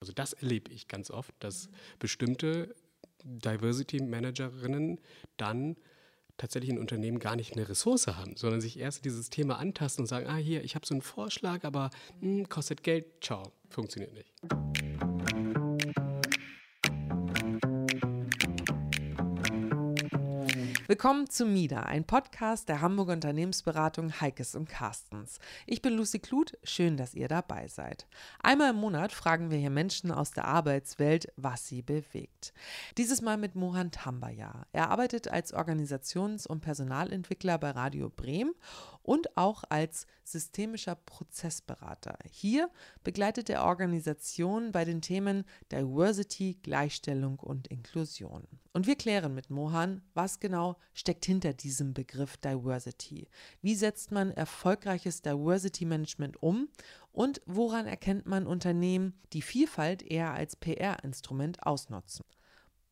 Also das erlebe ich ganz oft, dass bestimmte Diversity Managerinnen dann tatsächlich in Unternehmen gar nicht eine Ressource haben, sondern sich erst dieses Thema antasten und sagen, ah hier, ich habe so einen Vorschlag, aber mh, hm, kostet Geld, ciao, funktioniert nicht. Willkommen zu MIDA, ein Podcast der Hamburger Unternehmensberatung Heikes und Carstens. Ich bin Lucy Kluth, schön, dass ihr dabei seid. Einmal im Monat fragen wir hier Menschen aus der Arbeitswelt, was sie bewegt. Dieses Mal mit Mohan Tambaya. Er arbeitet als Organisations- und Personalentwickler bei Radio Bremen und auch als systemischer Prozessberater. Hier begleitet er Organisationen bei den Themen Diversity, Gleichstellung und Inklusion. Und wir klären mit Mohan, was genau steckt hinter diesem Begriff Diversity. Wie setzt man erfolgreiches Diversity Management um und woran erkennt man Unternehmen, die Vielfalt eher als PR-Instrument ausnutzen?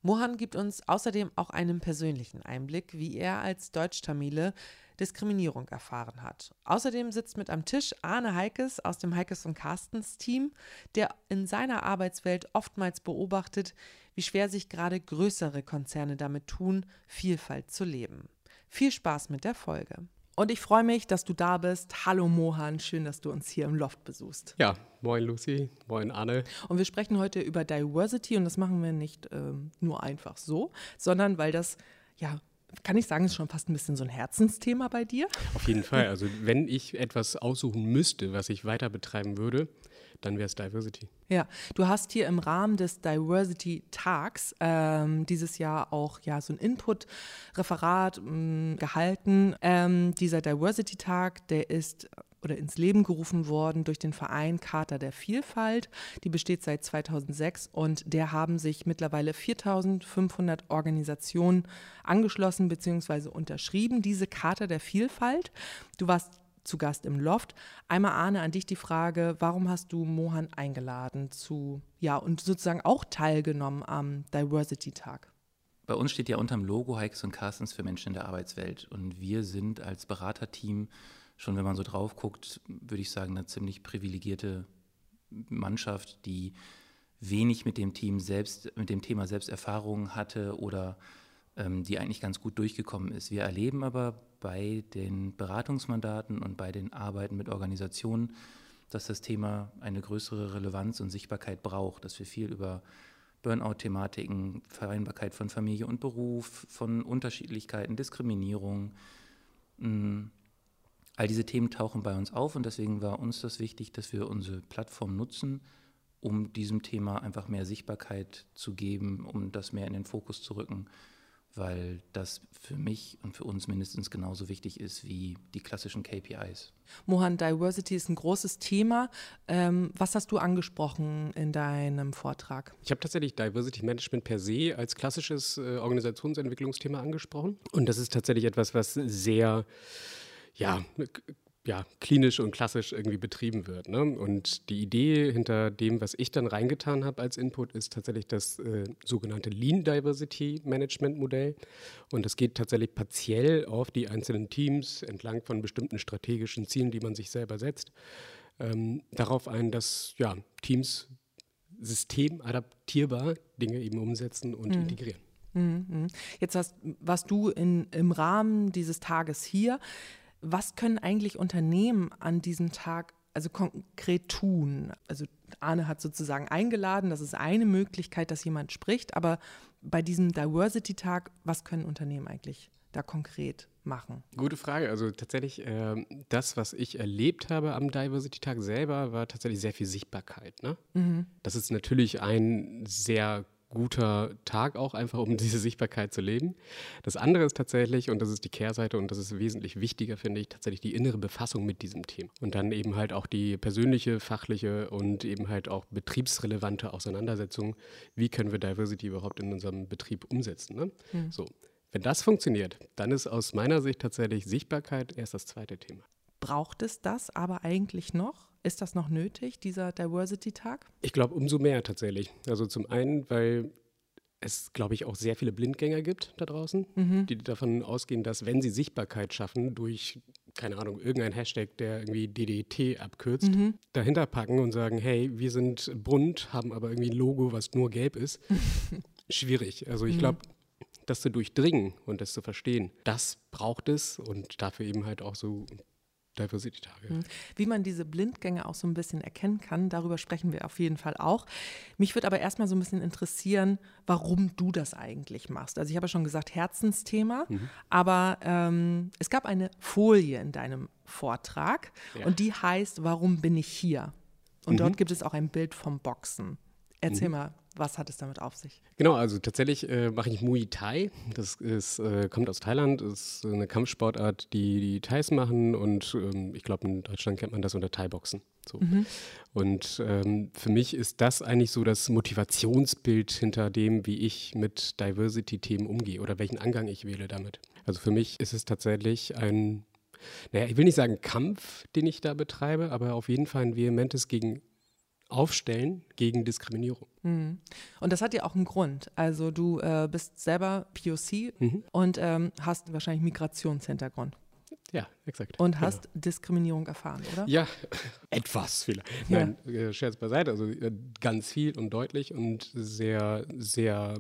Mohan gibt uns außerdem auch einen persönlichen Einblick, wie er als Deutsch-Tamile Diskriminierung erfahren hat. Außerdem sitzt mit am Tisch Arne Heikes aus dem Heikes und Carstens Team, der in seiner Arbeitswelt oftmals beobachtet, wie schwer sich gerade größere Konzerne damit tun, Vielfalt zu leben. Viel Spaß mit der Folge. Und ich freue mich, dass du da bist. Hallo Mohan, schön, dass du uns hier im Loft besuchst. Ja, moin Lucy, moin Anne. Und wir sprechen heute über Diversity und das machen wir nicht ähm, nur einfach so, sondern weil das ja kann ich sagen, ist schon fast ein bisschen so ein Herzensthema bei dir? Auf jeden Fall. Also wenn ich etwas aussuchen müsste, was ich weiter betreiben würde, dann wäre es Diversity. Ja, du hast hier im Rahmen des Diversity Tags ähm, dieses Jahr auch ja so ein Input-Referat ähm, gehalten. Ähm, dieser Diversity Tag, der ist oder ins Leben gerufen worden durch den Verein Charta der Vielfalt. Die besteht seit 2006 und der haben sich mittlerweile 4500 Organisationen angeschlossen bzw. unterschrieben, diese Charta der Vielfalt. Du warst zu Gast im Loft. Einmal Arne an dich die Frage, warum hast du Mohan eingeladen zu, ja, und sozusagen auch teilgenommen am Diversity Tag? Bei uns steht ja unterm Logo Hikes und Carstens für Menschen in der Arbeitswelt und wir sind als Beraterteam schon wenn man so drauf guckt, würde ich sagen, eine ziemlich privilegierte Mannschaft, die wenig mit dem Team selbst, mit dem Thema Selbsterfahrung hatte oder die eigentlich ganz gut durchgekommen ist. Wir erleben aber bei den Beratungsmandaten und bei den Arbeiten mit Organisationen, dass das Thema eine größere Relevanz und Sichtbarkeit braucht, dass wir viel über Burnout-Thematiken, Vereinbarkeit von Familie und Beruf, von Unterschiedlichkeiten, Diskriminierung, mm, All diese Themen tauchen bei uns auf und deswegen war uns das wichtig, dass wir unsere Plattform nutzen, um diesem Thema einfach mehr Sichtbarkeit zu geben, um das mehr in den Fokus zu rücken, weil das für mich und für uns mindestens genauso wichtig ist wie die klassischen KPIs. Mohan, Diversity ist ein großes Thema. Ähm, was hast du angesprochen in deinem Vortrag? Ich habe tatsächlich Diversity Management per se als klassisches äh, Organisationsentwicklungsthema angesprochen. Und das ist tatsächlich etwas, was sehr ja, ja, klinisch und klassisch irgendwie betrieben wird. Ne? Und die Idee hinter dem, was ich dann reingetan habe als Input, ist tatsächlich das äh, sogenannte Lean Diversity Management Modell. Und das geht tatsächlich partiell auf die einzelnen Teams entlang von bestimmten strategischen Zielen, die man sich selber setzt, ähm, darauf ein, dass ja, Teams systemadaptierbar Dinge eben umsetzen und mhm. integrieren. Mhm, mhm. Jetzt hast, warst du in, im Rahmen dieses Tages hier. Was können eigentlich Unternehmen an diesem Tag also konkret tun? Also Arne hat sozusagen eingeladen, das ist eine Möglichkeit, dass jemand spricht, aber bei diesem Diversity-Tag, was können Unternehmen eigentlich da konkret machen? Gute Frage. Also tatsächlich, äh, das, was ich erlebt habe am Diversity-Tag selber, war tatsächlich sehr viel Sichtbarkeit. Ne? Mhm. Das ist natürlich ein sehr guter Tag auch einfach, um diese Sichtbarkeit zu leben. Das andere ist tatsächlich, und das ist die Kehrseite und das ist wesentlich wichtiger, finde ich, tatsächlich die innere Befassung mit diesem Thema. Und dann eben halt auch die persönliche, fachliche und eben halt auch betriebsrelevante Auseinandersetzung. Wie können wir Diversity überhaupt in unserem Betrieb umsetzen? Ne? Mhm. So. Wenn das funktioniert, dann ist aus meiner Sicht tatsächlich Sichtbarkeit erst das zweite Thema. Braucht es das aber eigentlich noch? Ist das noch nötig, dieser Diversity-Tag? Ich glaube, umso mehr tatsächlich. Also zum einen, weil es, glaube ich, auch sehr viele Blindgänger gibt da draußen, mhm. die davon ausgehen, dass wenn sie Sichtbarkeit schaffen durch keine Ahnung, irgendein Hashtag, der irgendwie DDT abkürzt, mhm. dahinter packen und sagen, hey, wir sind bunt, haben aber irgendwie ein Logo, was nur gelb ist. Schwierig. Also ich mhm. glaube, das zu durchdringen und das zu verstehen, das braucht es und dafür eben halt auch so Diversity-Tage. Mhm. Wie man diese Blindgänge auch so ein bisschen erkennen kann, darüber sprechen wir auf jeden Fall auch. Mich würde aber erstmal so ein bisschen interessieren, warum du das eigentlich machst. Also ich habe ja schon gesagt, Herzensthema, mhm. aber ähm, es gab eine Folie in deinem Vortrag ja. und die heißt, warum bin ich hier? Und mhm. dort gibt es auch ein Bild vom Boxen. Erzähl mhm. mal, was hat es damit auf sich? Genau, also tatsächlich äh, mache ich Muay Thai. Das ist, äh, kommt aus Thailand, ist eine Kampfsportart, die die Thais machen und ähm, ich glaube, in Deutschland kennt man das unter Thai-Boxen. So. Mhm. Und ähm, für mich ist das eigentlich so das Motivationsbild hinter dem, wie ich mit Diversity-Themen umgehe oder welchen Angang ich wähle damit. Also für mich ist es tatsächlich ein naja, ich will nicht sagen Kampf, den ich da betreibe, aber auf jeden Fall ein vehementes gegen aufstellen gegen Diskriminierung. Mhm. Und das hat ja auch einen Grund. Also du äh, bist selber POC mhm. und ähm, hast wahrscheinlich Migrationshintergrund. Ja, exakt. Und hast genau. Diskriminierung erfahren, oder? Ja, etwas vielleicht. Ja. Nein, äh, Scherz beiseite. Also äh, ganz viel und deutlich und sehr, sehr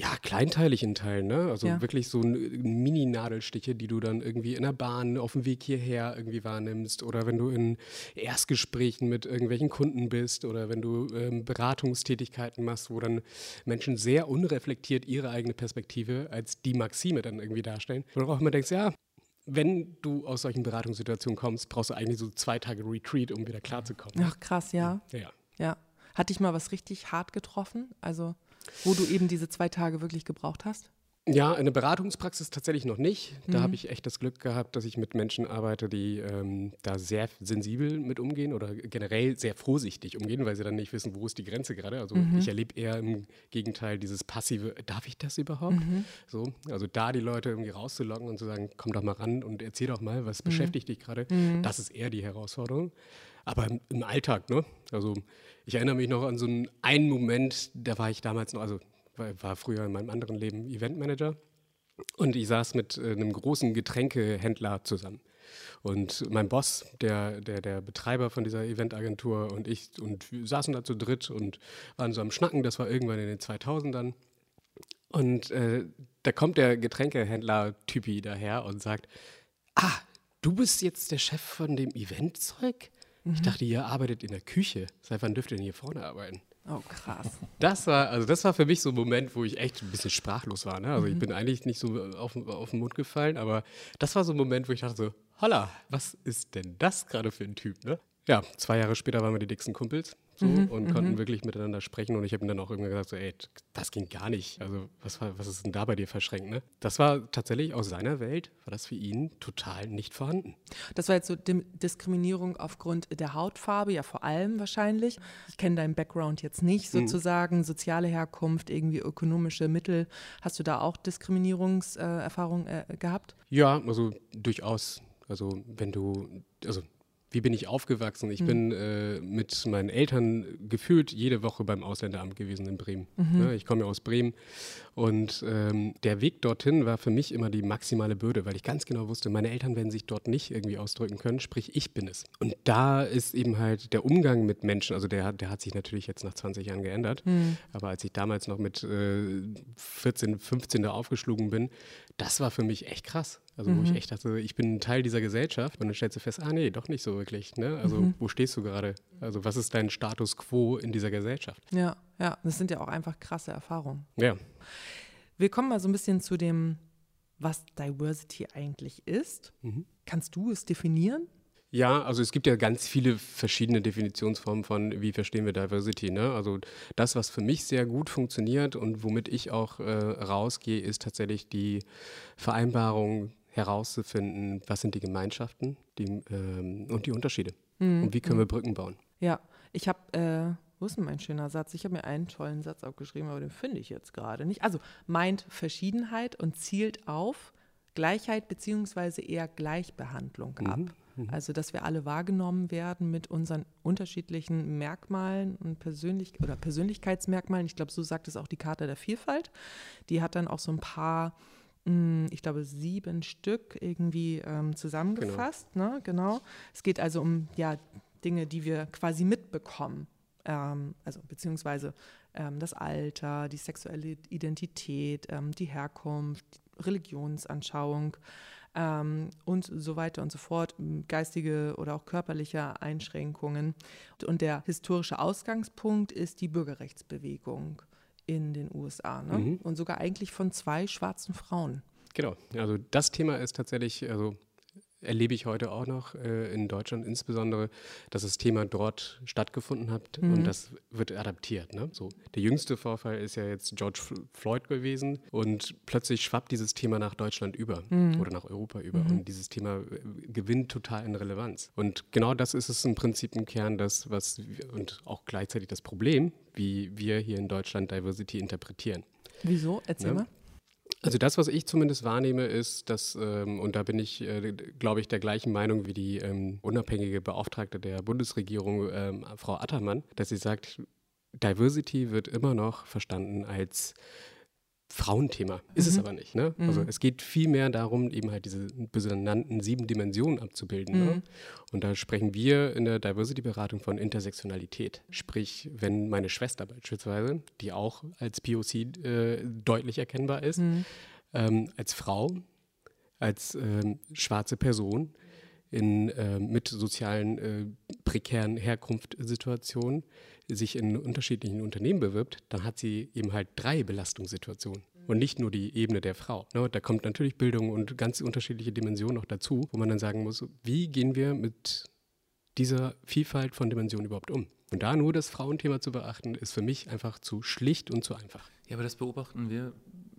ja, kleinteilig in Teilen, ne? Also ja. wirklich so Mini-Nadelstiche, die du dann irgendwie in der Bahn auf dem Weg hierher irgendwie wahrnimmst oder wenn du in Erstgesprächen mit irgendwelchen Kunden bist oder wenn du ähm, Beratungstätigkeiten machst, wo dann Menschen sehr unreflektiert ihre eigene Perspektive als die Maxime dann irgendwie darstellen. Du auch immer denkst, ja, wenn du aus solchen Beratungssituationen kommst, brauchst du eigentlich so zwei Tage Retreat, um wieder klarzukommen. Ach krass, ja. Ja. Ja. Hat dich mal was richtig hart getroffen? Also wo du eben diese zwei Tage wirklich gebraucht hast? Ja, in der Beratungspraxis tatsächlich noch nicht. Da mhm. habe ich echt das Glück gehabt, dass ich mit Menschen arbeite, die ähm, da sehr sensibel mit umgehen oder generell sehr vorsichtig umgehen, weil sie dann nicht wissen, wo ist die Grenze gerade. Also mhm. ich erlebe eher im Gegenteil dieses passive, darf ich das überhaupt? Mhm. So, also da die Leute irgendwie rauszulocken und zu sagen, komm doch mal ran und erzähl doch mal, was mhm. beschäftigt dich gerade. Mhm. Das ist eher die Herausforderung. Aber im, im Alltag, ne? Also ich erinnere mich noch an so einen, einen Moment, da war ich damals noch, also war früher in meinem anderen Leben Eventmanager und ich saß mit äh, einem großen Getränkehändler zusammen. Und mein Boss, der, der, der Betreiber von dieser Eventagentur und ich und wir saßen da zu dritt und waren so am Schnacken, das war irgendwann in den 2000ern. Und äh, da kommt der Getränkehändler-Typi daher und sagt, ah, du bist jetzt der Chef von dem Eventzeug? Mhm. Ich dachte, ihr arbeitet in der Küche. Seit wann dürft ihr denn hier vorne arbeiten? Oh, krass. Das war, also das war für mich so ein Moment, wo ich echt ein bisschen sprachlos war. Ne? Also mhm. ich bin eigentlich nicht so auf, auf den Mund gefallen, aber das war so ein Moment, wo ich dachte so, holla, was ist denn das gerade für ein Typ? Ne? Ja, zwei Jahre später waren wir die dicksten Kumpels so, mhm, und konnten mhm. wirklich miteinander sprechen. Und ich habe ihm dann auch irgendwann gesagt, so, ey, das ging gar nicht. Also was, war, was ist denn da bei dir verschränkt? Ne? Das war tatsächlich aus seiner Welt, war das für ihn total nicht vorhanden. Das war jetzt so Diskriminierung aufgrund der Hautfarbe, ja vor allem wahrscheinlich. Ich kenne deinen Background jetzt nicht mhm. sozusagen, mhm. soziale Herkunft, irgendwie ökonomische Mittel. Hast du da auch Diskriminierungserfahrungen äh, äh, gehabt? Ja, also durchaus. Also wenn du, also wie bin ich aufgewachsen? Ich mhm. bin äh, mit meinen Eltern gefühlt jede Woche beim Ausländeramt gewesen in Bremen. Mhm. Ja, ich komme ja aus Bremen und ähm, der Weg dorthin war für mich immer die maximale Bürde, weil ich ganz genau wusste, meine Eltern werden sich dort nicht irgendwie ausdrücken können, sprich ich bin es. Und da ist eben halt der Umgang mit Menschen, also der, der hat sich natürlich jetzt nach 20 Jahren geändert, mhm. aber als ich damals noch mit äh, 14, 15 da aufgeschlagen bin, das war für mich echt krass. Also mhm. wo ich mhm. echt dachte, ich bin ein Teil dieser Gesellschaft und dann stellst du fest, ah nee, doch nicht so wirklich. Ne? Also mhm. wo stehst du gerade? Also was ist dein Status quo in dieser Gesellschaft? Ja, ja, das sind ja auch einfach krasse Erfahrungen. Ja. Wir kommen mal so ein bisschen zu dem, was Diversity eigentlich ist. Mhm. Kannst du es definieren? Ja, also es gibt ja ganz viele verschiedene Definitionsformen von, wie verstehen wir Diversity. Ne? Also das, was für mich sehr gut funktioniert und womit ich auch äh, rausgehe, ist tatsächlich die Vereinbarung herauszufinden, was sind die Gemeinschaften die, ähm, und die Unterschiede mhm. und wie können wir mhm. Brücken bauen. Ja, ich habe, äh, wo ist denn mein schöner Satz? Ich habe mir einen tollen Satz aufgeschrieben, aber den finde ich jetzt gerade nicht. Also meint Verschiedenheit und zielt auf Gleichheit beziehungsweise eher Gleichbehandlung mhm. ab. Mhm. Also, dass wir alle wahrgenommen werden mit unseren unterschiedlichen Merkmalen und Persönlich oder Persönlichkeitsmerkmalen. Ich glaube, so sagt es auch die Karte der Vielfalt. Die hat dann auch so ein paar ich glaube, sieben Stück irgendwie ähm, zusammengefasst. Genau. Ne? genau. Es geht also um ja, Dinge, die wir quasi mitbekommen. Ähm, also beziehungsweise ähm, das Alter, die sexuelle Identität, ähm, die Herkunft, die Religionsanschauung ähm, und so weiter und so fort, geistige oder auch körperliche Einschränkungen. Und der historische Ausgangspunkt ist die Bürgerrechtsbewegung in den USA ne? mhm. und sogar eigentlich von zwei schwarzen Frauen. Genau, also das Thema ist tatsächlich, also erlebe ich heute auch noch äh, in Deutschland insbesondere, dass das Thema dort stattgefunden hat mhm. und das wird adaptiert. Ne? So, der jüngste Vorfall ist ja jetzt George Floyd gewesen und plötzlich schwappt dieses Thema nach Deutschland über mhm. oder nach Europa über mhm. und dieses Thema äh, gewinnt total in Relevanz. Und genau das ist es im Prinzip im Kern, das was und auch gleichzeitig das Problem, wie wir hier in Deutschland Diversity interpretieren. Wieso? Erzähl ne? mal. Also das, was ich zumindest wahrnehme, ist, dass, ähm, und da bin ich, äh, glaube ich, der gleichen Meinung wie die ähm, unabhängige Beauftragte der Bundesregierung, ähm, Frau Attermann, dass sie sagt, Diversity wird immer noch verstanden als Frauenthema. Ist mhm. es aber nicht. Ne? Also mhm. es geht vielmehr darum, eben halt diese benannten sieben Dimensionen abzubilden. Ne? Mhm. Ne? Und da sprechen wir in der Diversity-Beratung von Intersektionalität. Sprich, wenn meine Schwester beispielsweise, die auch als POC äh, deutlich erkennbar ist, mhm. ähm, als Frau, als ähm, schwarze Person, in, äh, mit sozialen äh, prekären Herkunftssituationen sich in unterschiedlichen Unternehmen bewirbt, dann hat sie eben halt drei Belastungssituationen und nicht nur die Ebene der Frau. Ne? Da kommt natürlich Bildung und ganz unterschiedliche Dimensionen noch dazu, wo man dann sagen muss, wie gehen wir mit dieser Vielfalt von Dimensionen überhaupt um? Und da nur das Frauenthema zu beachten, ist für mich einfach zu schlicht und zu einfach. Ja, aber das beobachten wir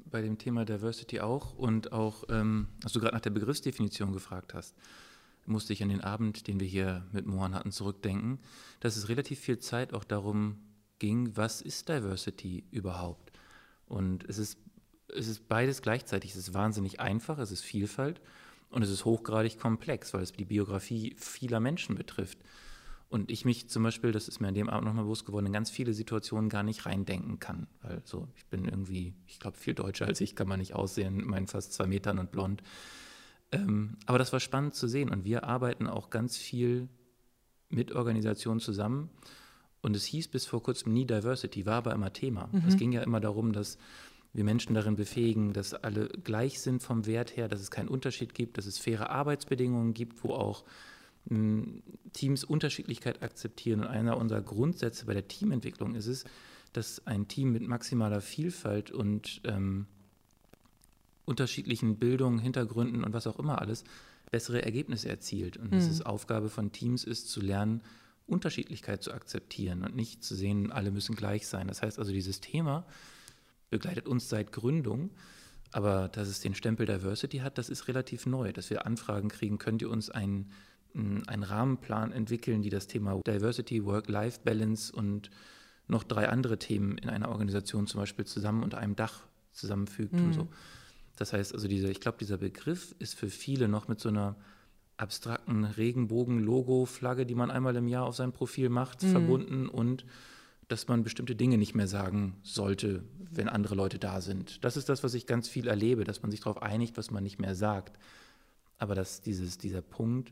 bei dem Thema Diversity auch und auch, ähm, als du gerade nach der Begriffsdefinition gefragt hast musste ich an den Abend, den wir hier mit Mohan hatten, zurückdenken, dass es relativ viel Zeit auch darum ging, was ist Diversity überhaupt? Und es ist, es ist beides gleichzeitig. Es ist wahnsinnig einfach, es ist Vielfalt und es ist hochgradig komplex, weil es die Biografie vieler Menschen betrifft. Und ich mich zum Beispiel, das ist mir an dem Abend nochmal bewusst geworden, in ganz viele Situationen gar nicht reindenken kann. Weil so, ich bin irgendwie, ich glaube, viel deutscher als ich, kann man nicht aussehen, meinen fast zwei Metern und blond. Ähm, aber das war spannend zu sehen und wir arbeiten auch ganz viel mit Organisationen zusammen. Und es hieß bis vor kurzem nie Diversity, war aber immer Thema. Mhm. Es ging ja immer darum, dass wir Menschen darin befähigen, dass alle gleich sind vom Wert her, dass es keinen Unterschied gibt, dass es faire Arbeitsbedingungen gibt, wo auch mh, hm, Teams Unterschiedlichkeit akzeptieren. Und einer unserer Grundsätze bei der Teamentwicklung ist es, dass ein Team mit maximaler Vielfalt und ähm, unterschiedlichen Bildungen, Hintergründen und was auch immer alles bessere Ergebnisse erzielt. Und mhm. es ist Aufgabe von Teams ist zu lernen, Unterschiedlichkeit zu akzeptieren und nicht zu sehen, alle müssen gleich sein. Das heißt also, dieses Thema begleitet uns seit Gründung, aber dass es den Stempel Diversity hat, das ist relativ neu, dass wir Anfragen kriegen, könnt ihr uns einen, einen Rahmenplan entwickeln, die das Thema Diversity, Work-Life-Balance und noch drei andere Themen in einer Organisation zum Beispiel zusammen unter einem Dach zusammenfügt mhm. und so. Das heißt also, diese, ich glaube, dieser Begriff ist für viele noch mit so einer abstrakten Regenbogen-Logo-Flagge, die man einmal im Jahr auf sein Profil macht, mhm. verbunden und dass man bestimmte Dinge nicht mehr sagen sollte, wenn andere Leute da sind. Das ist das, was ich ganz viel erlebe, dass man sich darauf einigt, was man nicht mehr sagt. Aber dass dieses, dieser Punkt,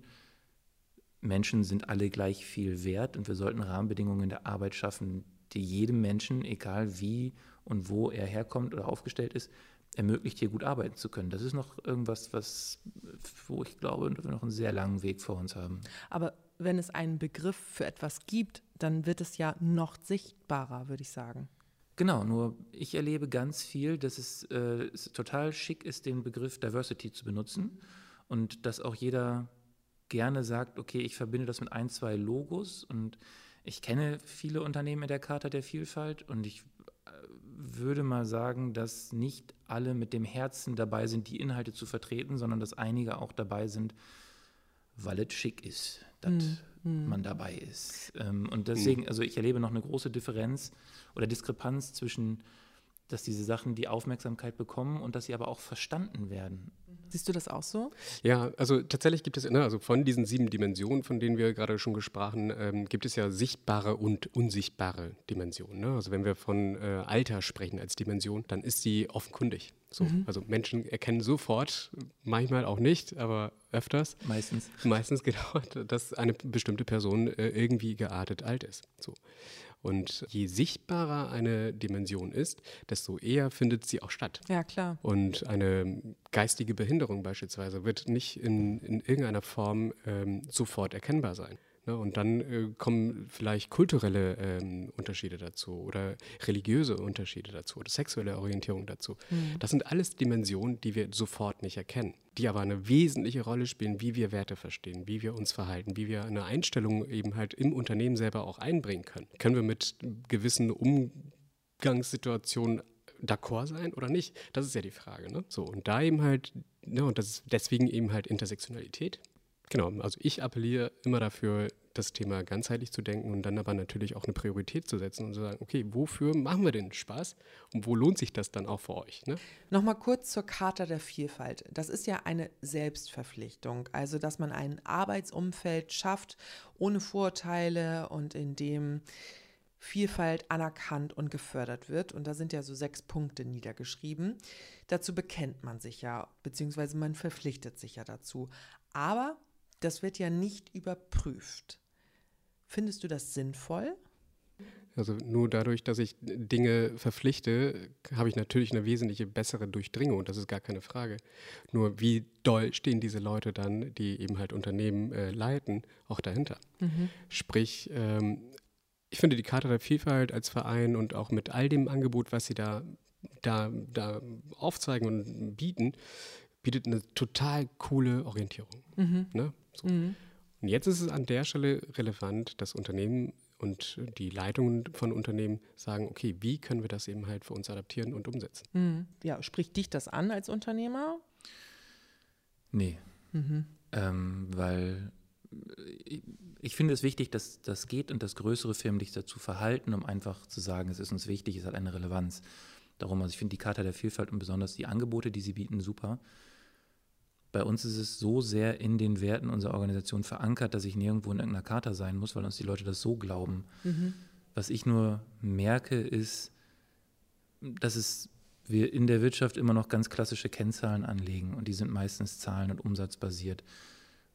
Menschen sind alle gleich viel wert und wir sollten Rahmenbedingungen in der Arbeit schaffen, die jedem Menschen, egal wie und wo er herkommt oder aufgestellt ist, ermöglicht, hier gut arbeiten zu können. Das ist noch irgendwas, was, wo ich glaube, wir noch einen sehr langen Weg vor uns haben. Aber wenn es einen Begriff für etwas gibt, dann wird es ja noch sichtbarer, würde ich sagen. Genau, nur ich erlebe ganz viel, dass es, äh, es total schick ist, den Begriff Diversity zu benutzen und dass auch jeder gerne sagt, okay, ich verbinde das mit ein, zwei Logos und ich kenne viele Unternehmen in der Charta der Vielfalt und ich würde mal sagen, dass nicht alle mit dem Herzen dabei sind, die Inhalte zu vertreten, sondern dass einige auch dabei sind, weil es schick ist, dass mm, man dabei ist. Ähm, und deswegen, also ich erlebe noch eine große Differenz oder Diskrepanz zwischen, dass diese Sachen die Aufmerksamkeit bekommen und dass sie aber auch verstanden werden. Siehst du das auch so? Ja, also tatsächlich gibt es, ne, also von diesen sieben Dimensionen, von denen wir gerade schon gesprochen, ähm, gibt es ja sichtbare und unsichtbare Dimensionen. Ne? Also wenn wir von äh, Alter sprechen als Dimension, dann ist sie offenkundig. So, mhm. Also Menschen erkennen sofort, manchmal auch nicht, aber öfters. Meistens. Meistens genau, dass eine bestimmte Person äh, irgendwie geartet alt ist. So. Und je sichtbarer eine Dimension ist, desto eher findet sie auch statt. Ja, klar. Und eine geistige Behinderung beispielsweise wird nicht in, in irgendeiner Form ähm, sofort erkennbar sein. Ne? Und dann äh, kommen vielleicht kulturelle ähm, Unterschiede dazu oder religiöse Unterschiede dazu oder sexuelle Orientierung dazu. Mhm. Das sind alles Dimensionen, die wir sofort nicht erkennen, die aber eine wesentliche Rolle spielen, wie wir Werte verstehen, wie wir uns verhalten, wie wir eine Einstellung eben halt im Unternehmen selber auch einbringen können. Können wir mit gewissen Umgangssituationen d'accord sein oder nicht? Das ist ja die Frage. Ne? So, und da eben halt, ne, und das ist deswegen eben halt Intersektionalität, Genau, also ich appelliere immer dafür, das Thema ganzheitlich zu denken und dann aber natürlich auch eine Priorität zu setzen und zu sagen, okay, wofür machen wir denn Spaß und wo lohnt sich das dann auch für euch? Ne? Nochmal kurz zur Charta der Vielfalt. Das ist ja eine Selbstverpflichtung, also dass man ein Arbeitsumfeld schafft ohne Vorurteile und in dem Vielfalt anerkannt und gefördert wird. Und da sind ja so sechs Punkte niedergeschrieben. Dazu bekennt man sich ja, beziehungsweise man verpflichtet sich ja dazu. Aber das wird ja nicht überprüft. Findest du das sinnvoll? Also nur dadurch, dass ich Dinge verpflichte, habe ich natürlich eine wesentliche bessere Durchdringung, das ist gar keine Frage. Nur wie doll stehen diese Leute dann, die eben halt Unternehmen äh, leiten, auch dahinter. Mhm. Sprich, ähm, ich finde die Karte der Vielfalt als Verein und auch mit all dem Angebot, was sie da, da, da aufzeigen und bieten, bietet eine total coole Orientierung. Mhm. Ne? So. Mhm. Und jetzt ist es an der Stelle relevant, dass Unternehmen und die Leitungen von Unternehmen sagen, okay, wie können wir das eben halt für uns adaptieren und umsetzen? Mhm. Ja, spricht dich das an als Unternehmer? Nee. Mhm. Ähm, weil ich, ich, finde es wichtig, dass das geht und dass größere Firmen dich dazu verhalten, um einfach zu sagen, es ist uns wichtig, es hat eine Relevanz. Darum, also ich finde die Charta der Vielfalt und besonders die Angebote, die sie bieten, super. Bei uns ist es so sehr in den Werten unserer Organisation verankert, dass ich nirgendwo in irgendeiner Charta sein muss, weil uns die Leute das so glauben. Mhm. Was ich nur merke, ist, dass es wir in der Wirtschaft immer noch ganz klassische Kennzahlen anlegen und die sind meistens zahlen- und umsatzbasiert.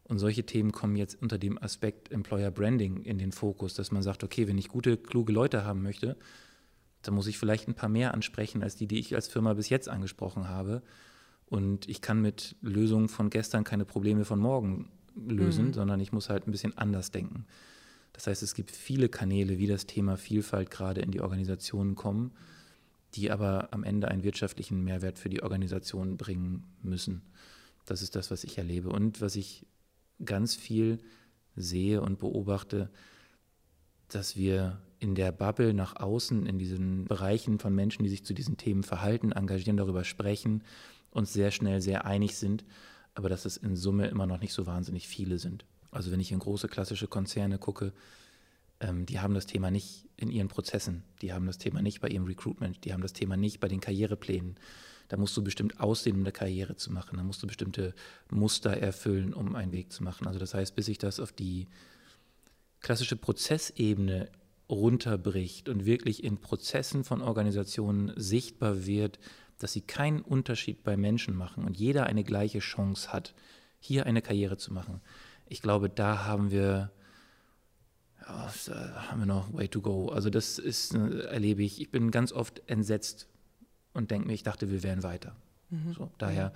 Und solche Themen kommen jetzt unter dem Aspekt Employer Branding in den Fokus, dass man sagt, okay, wenn ich gute, kluge Leute haben möchte, dann muss ich vielleicht ein paar mehr ansprechen als die, die ich als Firma bis jetzt angesprochen habe. Und ich kann mit Lösungen von gestern keine Probleme von morgen lösen, mhm. sondern ich muss halt ein bisschen anders denken. Das heißt, es gibt viele Kanäle, wie das Thema Vielfalt gerade in die Organisationen kommen, die aber am Ende einen wirtschaftlichen Mehrwert für die Organisation bringen müssen. Das ist das, was ich erlebe. Und was ich ganz viel sehe und beobachte, dass wir in der Bubble nach außen, in diesen Bereichen von Menschen, die sich zu diesen Themen verhalten, engagieren, darüber sprechen, uns sehr schnell sehr einig sind, aber dass es in Summe immer noch nicht so wahnsinnig viele sind. Also wenn ich in große klassische Konzerne gucke, ähm, die haben das Thema nicht in ihren Prozessen, die haben das Thema nicht bei ihrem Recruitment, die haben das Thema nicht bei den Karriereplänen. Da musst du bestimmt aussehen, um eine Karriere zu machen. Da musst du bestimmte Muster erfüllen, um einen Weg zu machen. Also das heißt, bis sich das auf die klassische Prozessebene runterbricht und wirklich in Prozessen von Organisationen sichtbar wird, dass sie keinen Unterschied bei Menschen machen und jeder eine gleiche Chance hat, hier eine Karriere zu machen. Ich glaube, da haben wir, ja, da haben wir noch way to go. Also das ist, äh, erlebe ich, ich bin ganz oft entsetzt und denke mir, ich dachte, wir wären weiter. Mhm. So, daher,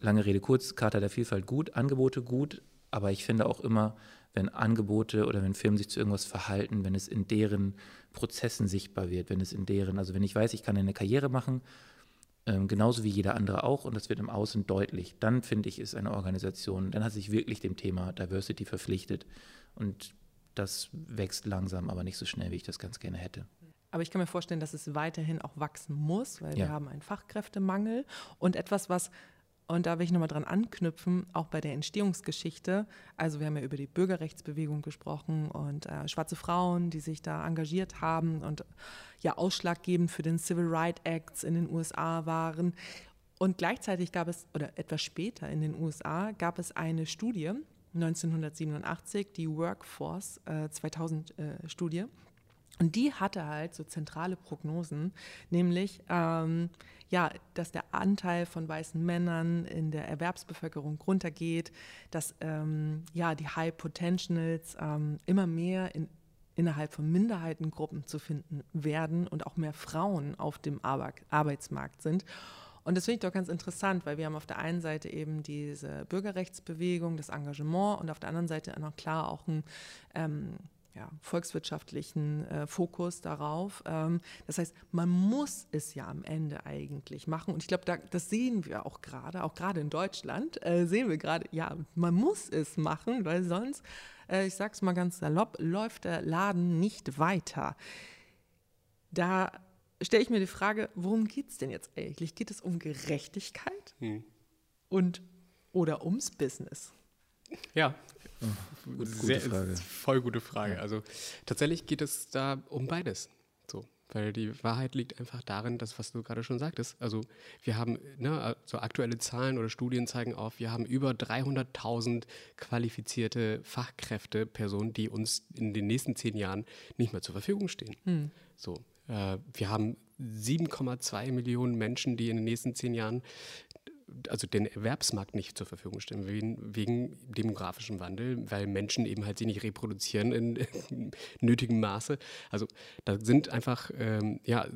lange Rede kurz, Charta der Vielfalt gut, Angebote gut, aber ich finde auch immer, wenn Angebote oder wenn Firmen sich zu irgendwas verhalten, wenn es in deren Prozessen sichtbar wird, wenn es in deren, also wenn ich weiß, ich kann eine Karriere machen ähm, genauso wie jeder andere auch, und das wird im Außen deutlich. Dann finde ich, ist eine Organisation, dann hat sich wirklich dem Thema Diversity verpflichtet. Und das wächst langsam, aber nicht so schnell, wie ich das ganz gerne hätte. Aber ich kann mir vorstellen, dass es weiterhin auch wachsen muss, weil ja. wir haben einen Fachkräftemangel und etwas, was und da will ich nochmal dran anknüpfen, auch bei der Entstehungsgeschichte. Also wir haben ja über die Bürgerrechtsbewegung gesprochen und äh, schwarze Frauen, die sich da engagiert haben und ja ausschlaggebend für den Civil Rights Acts in den USA waren. Und gleichzeitig gab es, oder etwas später in den USA, gab es eine Studie, 1987, die Workforce äh, 2000 äh, Studie. Und die hatte halt so zentrale Prognosen, nämlich ähm, ja, dass der Anteil von weißen Männern in der Erwerbsbevölkerung runtergeht, dass ähm, ja, die High Potentials ähm, immer mehr in, innerhalb von Minderheitengruppen zu finden werden und auch mehr Frauen auf dem Ar Arbeitsmarkt sind. Und das finde ich doch ganz interessant, weil wir haben auf der einen Seite eben diese Bürgerrechtsbewegung, das Engagement und auf der anderen Seite noch klar auch ein ähm, ja, volkswirtschaftlichen äh, Fokus darauf. Ähm, das heißt, man muss es ja am Ende eigentlich machen. Und ich glaube, da, das sehen wir auch gerade, auch gerade in Deutschland, äh, sehen wir gerade, ja, man muss es machen, weil sonst, äh, ich sage es mal ganz salopp, läuft der Laden nicht weiter. Da stelle ich mir die Frage, worum geht es denn jetzt eigentlich? Geht es um Gerechtigkeit hm. und oder ums Business? Ja, Gut, Sehr, gute Frage. Voll gute Frage. Also tatsächlich geht es da um beides. So, weil die Wahrheit liegt einfach darin, dass was du gerade schon sagtest. Also wir haben ne, so aktuelle Zahlen oder Studien zeigen auf, wir haben über 300.000 qualifizierte Fachkräfte, Personen, die uns in den nächsten zehn Jahren nicht mehr zur Verfügung stehen. Hm. So, äh, wir haben 7,2 Millionen Menschen, die in den nächsten zehn Jahren also den Erwerbsmarkt nicht zur Verfügung stellen, wegen, wegen demografischem Wandel, weil Menschen eben halt sich nicht reproduzieren in, nötigem Maße. Also da sind einfach ähm, ja,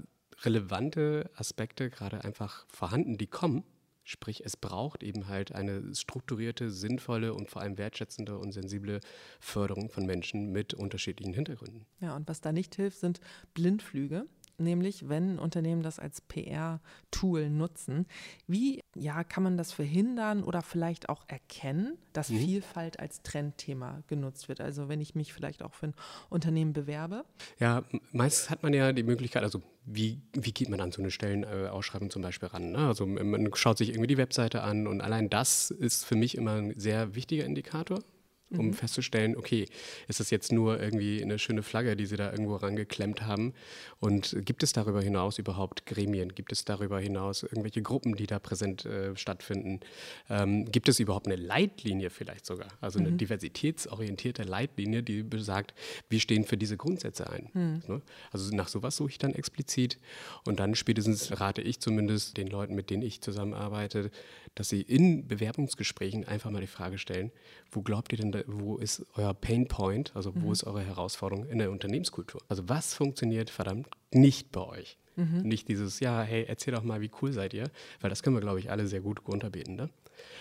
relevante Aspekte gerade einfach vorhanden, die kommen. Sprich, es braucht eben halt eine strukturierte, sinnvolle und vor allem wertschätzende und sensible Förderung von Menschen mit unterschiedlichen Hintergründen. Ja, und was da nicht hilft, sind Blindflüge nämlich wenn Unternehmen das als PR-Tool nutzen. Wie ja, kann man das verhindern oder vielleicht auch erkennen, dass mhm. Vielfalt als Trendthema genutzt wird? Also wenn ich mich vielleicht auch für ein Unternehmen bewerbe? Ja, meistens hat man ja die Möglichkeit, also wie, wie geht man an so eine Stellenausschreibung zum Beispiel ran? Ne? Also man schaut sich irgendwie die Webseite an und allein das ist für mich immer ein sehr wichtiger Indikator um mhm. festzustellen, okay, ist das jetzt nur irgendwie eine schöne Flagge, die sie da irgendwo rangeklemmt haben? Und gibt es darüber hinaus überhaupt Gremien? Gibt es darüber hinaus irgendwelche Gruppen, die da präsent äh, stattfinden? Ähm, gibt es überhaupt eine Leitlinie vielleicht sogar? Also eine mhm. diversitätsorientierte Leitlinie, die besagt, wir stehen für diese Grundsätze ein. Mhm. Ne? Also nach sowas suche ich dann explizit. Und dann spätestens rate ich zumindest den Leuten, mit denen ich zusammenarbeite, dass sie in Bewerbungsgesprächen einfach mal die Frage stellen, wo glaubt ihr denn, wo ist euer Pain Point, also wo mhm. ist eure Herausforderung in der Unternehmenskultur? Also was funktioniert verdammt nicht bei euch? Mhm. Nicht dieses, ja, hey, erzähl doch mal, wie cool seid ihr, weil das können wir, glaube ich, alle sehr gut runterbeten. Ne?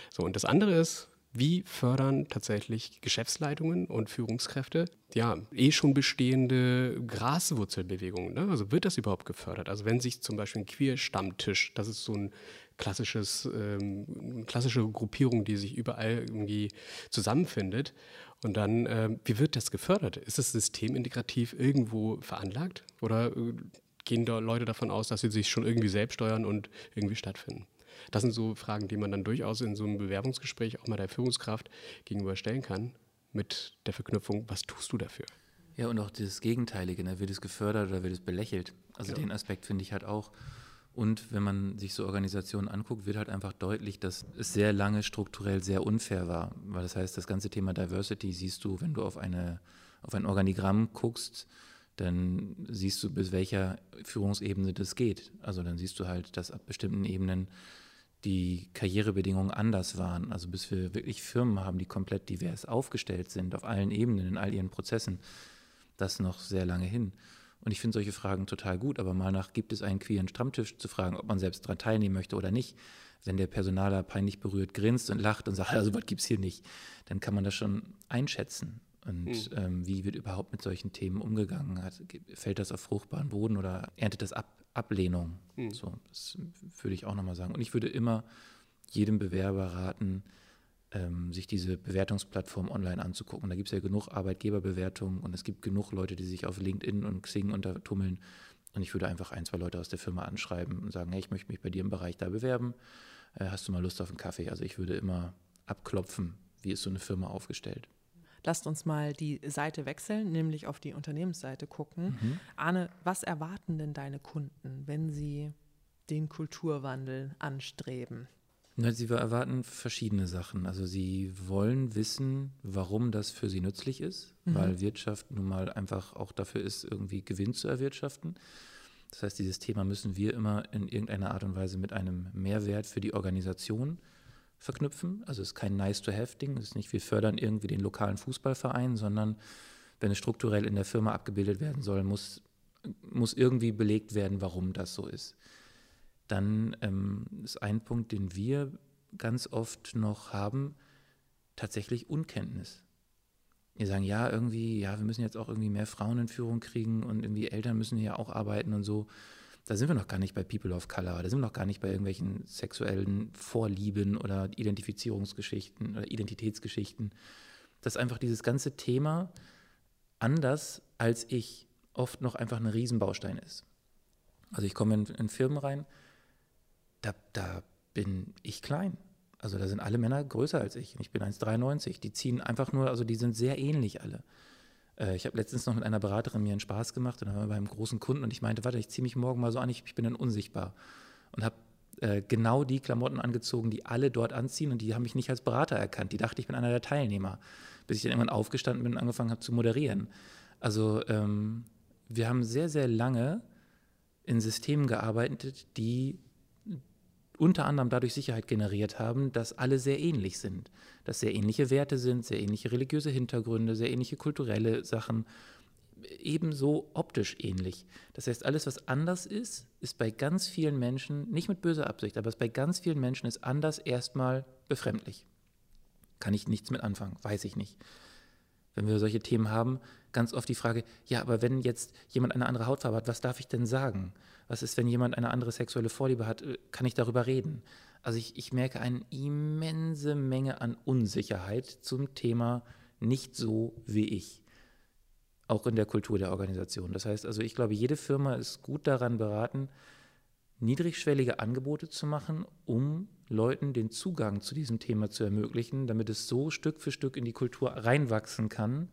So, und das andere ist, wie fördern tatsächlich Geschäftsleitungen und Führungskräfte ja eh schon bestehende Graswurzelbewegungen? Ne? Also wird das überhaupt gefördert? Also wenn sich zum Beispiel ein Queer-Stammtisch, das ist so ein klassisches, ähm, klassische Gruppierung, die sich überall irgendwie zusammenfindet. Und dann, äh, wie wird das gefördert? Ist das System integrativ irgendwo veranlagt? Oder äh, gehen da Leute davon aus, dass sie sich schon irgendwie selbst steuern und irgendwie stattfinden? Das sind so Fragen, die man dann durchaus in so einem Bewerbungsgespräch auch mal der Führungskraft gegenüber stellen kann, mit der Verknüpfung, was tust du dafür? Ja, und auch das Gegenteilige, ne? wird es gefördert oder wird es belächelt? Also genau. den Aspekt finde ich halt auch und wenn man sich so Organisationen anguckt, wird halt einfach deutlich, dass es sehr lange strukturell sehr unfair war. Weil das heißt, das ganze Thema Diversity siehst du, wenn du auf, eine, auf ein Organigramm guckst, dann siehst du, bis welcher Führungsebene das geht. Also dann siehst du halt, dass ab bestimmten Ebenen die Karrierebedingungen anders waren. Also bis wir wirklich Firmen haben, die komplett divers aufgestellt sind, auf allen Ebenen, in all ihren Prozessen, das noch sehr lange hin. Und ich finde solche Fragen total gut, aber mal nach, gibt es einen queeren Stammtisch zu fragen, ob man selbst daran teilnehmen möchte oder nicht. Wenn der Personaler peinlich berührt grinst und lacht und sagt, also was gibt es hier nicht, dann kann man das schon einschätzen. Und mhm. ähm, wie wird überhaupt mit solchen Themen umgegangen? Hat, fällt das auf fruchtbaren Boden oder erntet das Ab Ablehnung? Mhm. So, das würde ich auch nochmal sagen. Und ich würde immer jedem Bewerber raten, ähm, sich diese Bewertungsplattform online anzugucken. Da gibt es ja genug Arbeitgeberbewertungen und es gibt genug Leute, die sich auf LinkedIn und Xing untertummeln. Und ich würde einfach ein, zwei Leute aus der Firma anschreiben und sagen, hey, ich möchte mich bei dir im Bereich da bewerben. Äh, hast du mal Lust auf einen Kaffee? Also ich würde immer abklopfen, wie ist so eine Firma aufgestellt. Lasst uns mal die Seite wechseln, nämlich auf die Unternehmensseite gucken. Mhm. Arne, was erwarten denn deine Kunden, wenn sie den Kulturwandel anstreben? Na, sie erwarten verschiedene Sachen. Also sie wollen wissen, warum das für sie nützlich ist, mhm. weil Wirtschaft nun mal einfach auch dafür ist, irgendwie Gewinn zu erwirtschaften. Das heißt, dieses Thema müssen wir immer in irgendeiner Art und Weise mit einem Mehrwert für die Organisation verknüpfen. Also es ist kein Nice-to-have-Ding. Es ist nicht, wir fördern irgendwie den lokalen Fußballverein, sondern wenn es strukturell in der Firma abgebildet werden soll, muss, muss irgendwie belegt werden, warum das so ist. Dann ähm, ist ein Punkt, den wir ganz oft noch haben, tatsächlich Unkenntnis. Wir sagen, ja, irgendwie, ja, wir müssen jetzt auch irgendwie mehr Frauen in Führung kriegen und irgendwie Eltern müssen ja auch arbeiten und so. Da sind wir noch gar nicht bei People of Color, da sind wir noch gar nicht bei irgendwelchen sexuellen Vorlieben oder Identifizierungsgeschichten oder Identitätsgeschichten. Dass einfach dieses ganze Thema anders als ich oft noch einfach ein Riesenbaustein ist. Also ich komme in, in Firmen rein, da, da bin ich klein. Also da sind alle Männer größer als ich. Ich bin 1,93. Die ziehen einfach nur, also die sind sehr ähnlich alle. Äh, ich habe letztens noch mit einer Beraterin mir einen Spaß gemacht und dann waren wir beim großen Kunden und ich meinte, warte, ich ziehe mich morgen mal so an, ich, ich bin dann unsichtbar. Und habe äh, genau die Klamotten angezogen, die alle dort anziehen und die haben mich nicht als Berater erkannt. Die dachte, ich bin einer der Teilnehmer. Bis ich dann irgendwann aufgestanden bin und angefangen habe zu moderieren. Also ähm, wir haben sehr, sehr lange in Systemen gearbeitet, die unter anderem dadurch Sicherheit generiert haben, dass alle sehr ähnlich sind, dass sehr ähnliche Werte sind, sehr ähnliche religiöse Hintergründe, sehr ähnliche kulturelle Sachen, ebenso optisch ähnlich. Das heißt, alles, was anders ist, ist bei ganz vielen Menschen, nicht mit böser Absicht, aber bei ganz vielen Menschen ist anders erstmal befremdlich. Kann ich nichts mit anfangen, weiß ich nicht. Wenn wir solche Themen haben, ganz oft die Frage, ja, aber wenn jetzt jemand eine andere Hautfarbe hat, was darf ich denn sagen? Was ist, wenn jemand eine andere sexuelle Vorliebe hat? Äh, kann ich darüber reden? Also ich, ich merke eine immense Menge an Unsicherheit zum Thema nicht so wie ich. Auch in der Kultur der Organisation. Das heißt also, ich glaube, jede Firma ist gut daran beraten, niedrigschwellige Angebote zu machen, um Leuten den Zugang zu diesem Thema zu ermöglichen, damit es so Stück für Stück in die Kultur reinwachsen kann,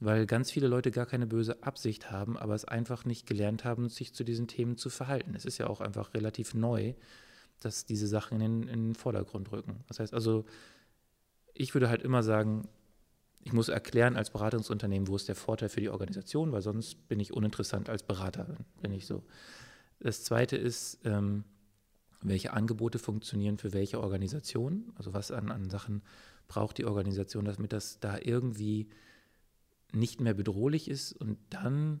weil ganz viele Leute gar keine böse Absicht haben, aber es einfach nicht gelernt haben, sich zu diesen Themen zu verhalten. Es ist ja auch einfach relativ neu, dass diese Sachen in den, in den Vordergrund rücken. Das heißt also, ich würde halt immer sagen, ich muss erklären als Beratungsunternehmen, wo ist der Vorteil für die Organisation, weil sonst bin ich uninteressant als Berater, wenn ich so. Das zweite ist, ähm, welche Angebote funktionieren für welche Organisation, also was an, an Sachen braucht die Organisation, damit das da irgendwie nicht mehr bedrohlich ist. Und dann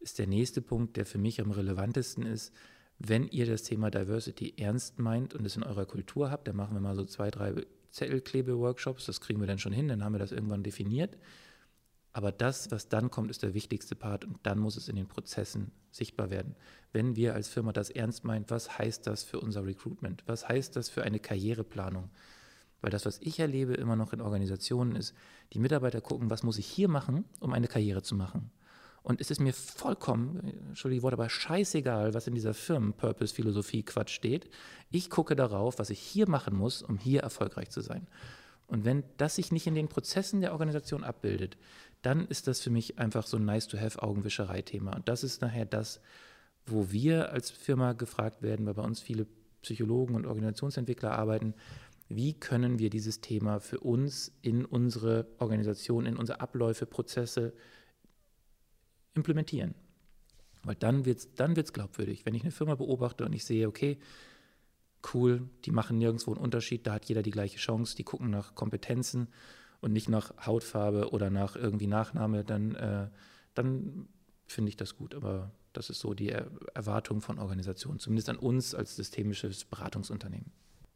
ist der nächste Punkt, der für mich am relevantesten ist, wenn ihr das Thema Diversity ernst meint und es in eurer Kultur habt, dann machen wir mal so zwei, drei Zettelklebe-Workshops, das kriegen wir dann schon hin, dann haben wir das irgendwann definiert. Aber das, was dann kommt, ist der wichtigste Part und dann muss es in den Prozessen sichtbar werden. Wenn wir als Firma das ernst meinen, was heißt das für unser Recruitment? Was heißt das für eine Karriereplanung? Weil das, was ich erlebe immer noch in Organisationen ist, die Mitarbeiter gucken, was muss ich hier machen, um eine Karriere zu machen. Und es ist mir vollkommen, Entschuldigung, Wort, aber scheißegal, was in dieser Firmen-Purpose-Philosophie-Quatsch steht. Ich gucke darauf, was ich hier machen muss, um hier erfolgreich zu sein. Und wenn das sich nicht in den Prozessen der Organisation abbildet, dann ist das für mich einfach so ein nice-to-have-Augenwischerei-Thema. Und das ist nachher das, wo wir als Firma gefragt werden, weil bei uns viele Psychologen und Organisationsentwickler arbeiten, wie können wir dieses Thema für uns in unsere Organisation, in unsere Abläufe, Prozesse implementieren. Weil dann wird es dann wird's glaubwürdig. Wenn ich eine Firma beobachte und ich sehe, okay, cool, die machen nirgendwo einen Unterschied, da hat jeder die gleiche Chance, die gucken nach Kompetenzen und nicht nach Hautfarbe oder nach irgendwie Nachname, dann, äh, dann finde ich das gut. Aber das ist so die Erwartung von Organisationen, zumindest an uns als systemisches Beratungsunternehmen.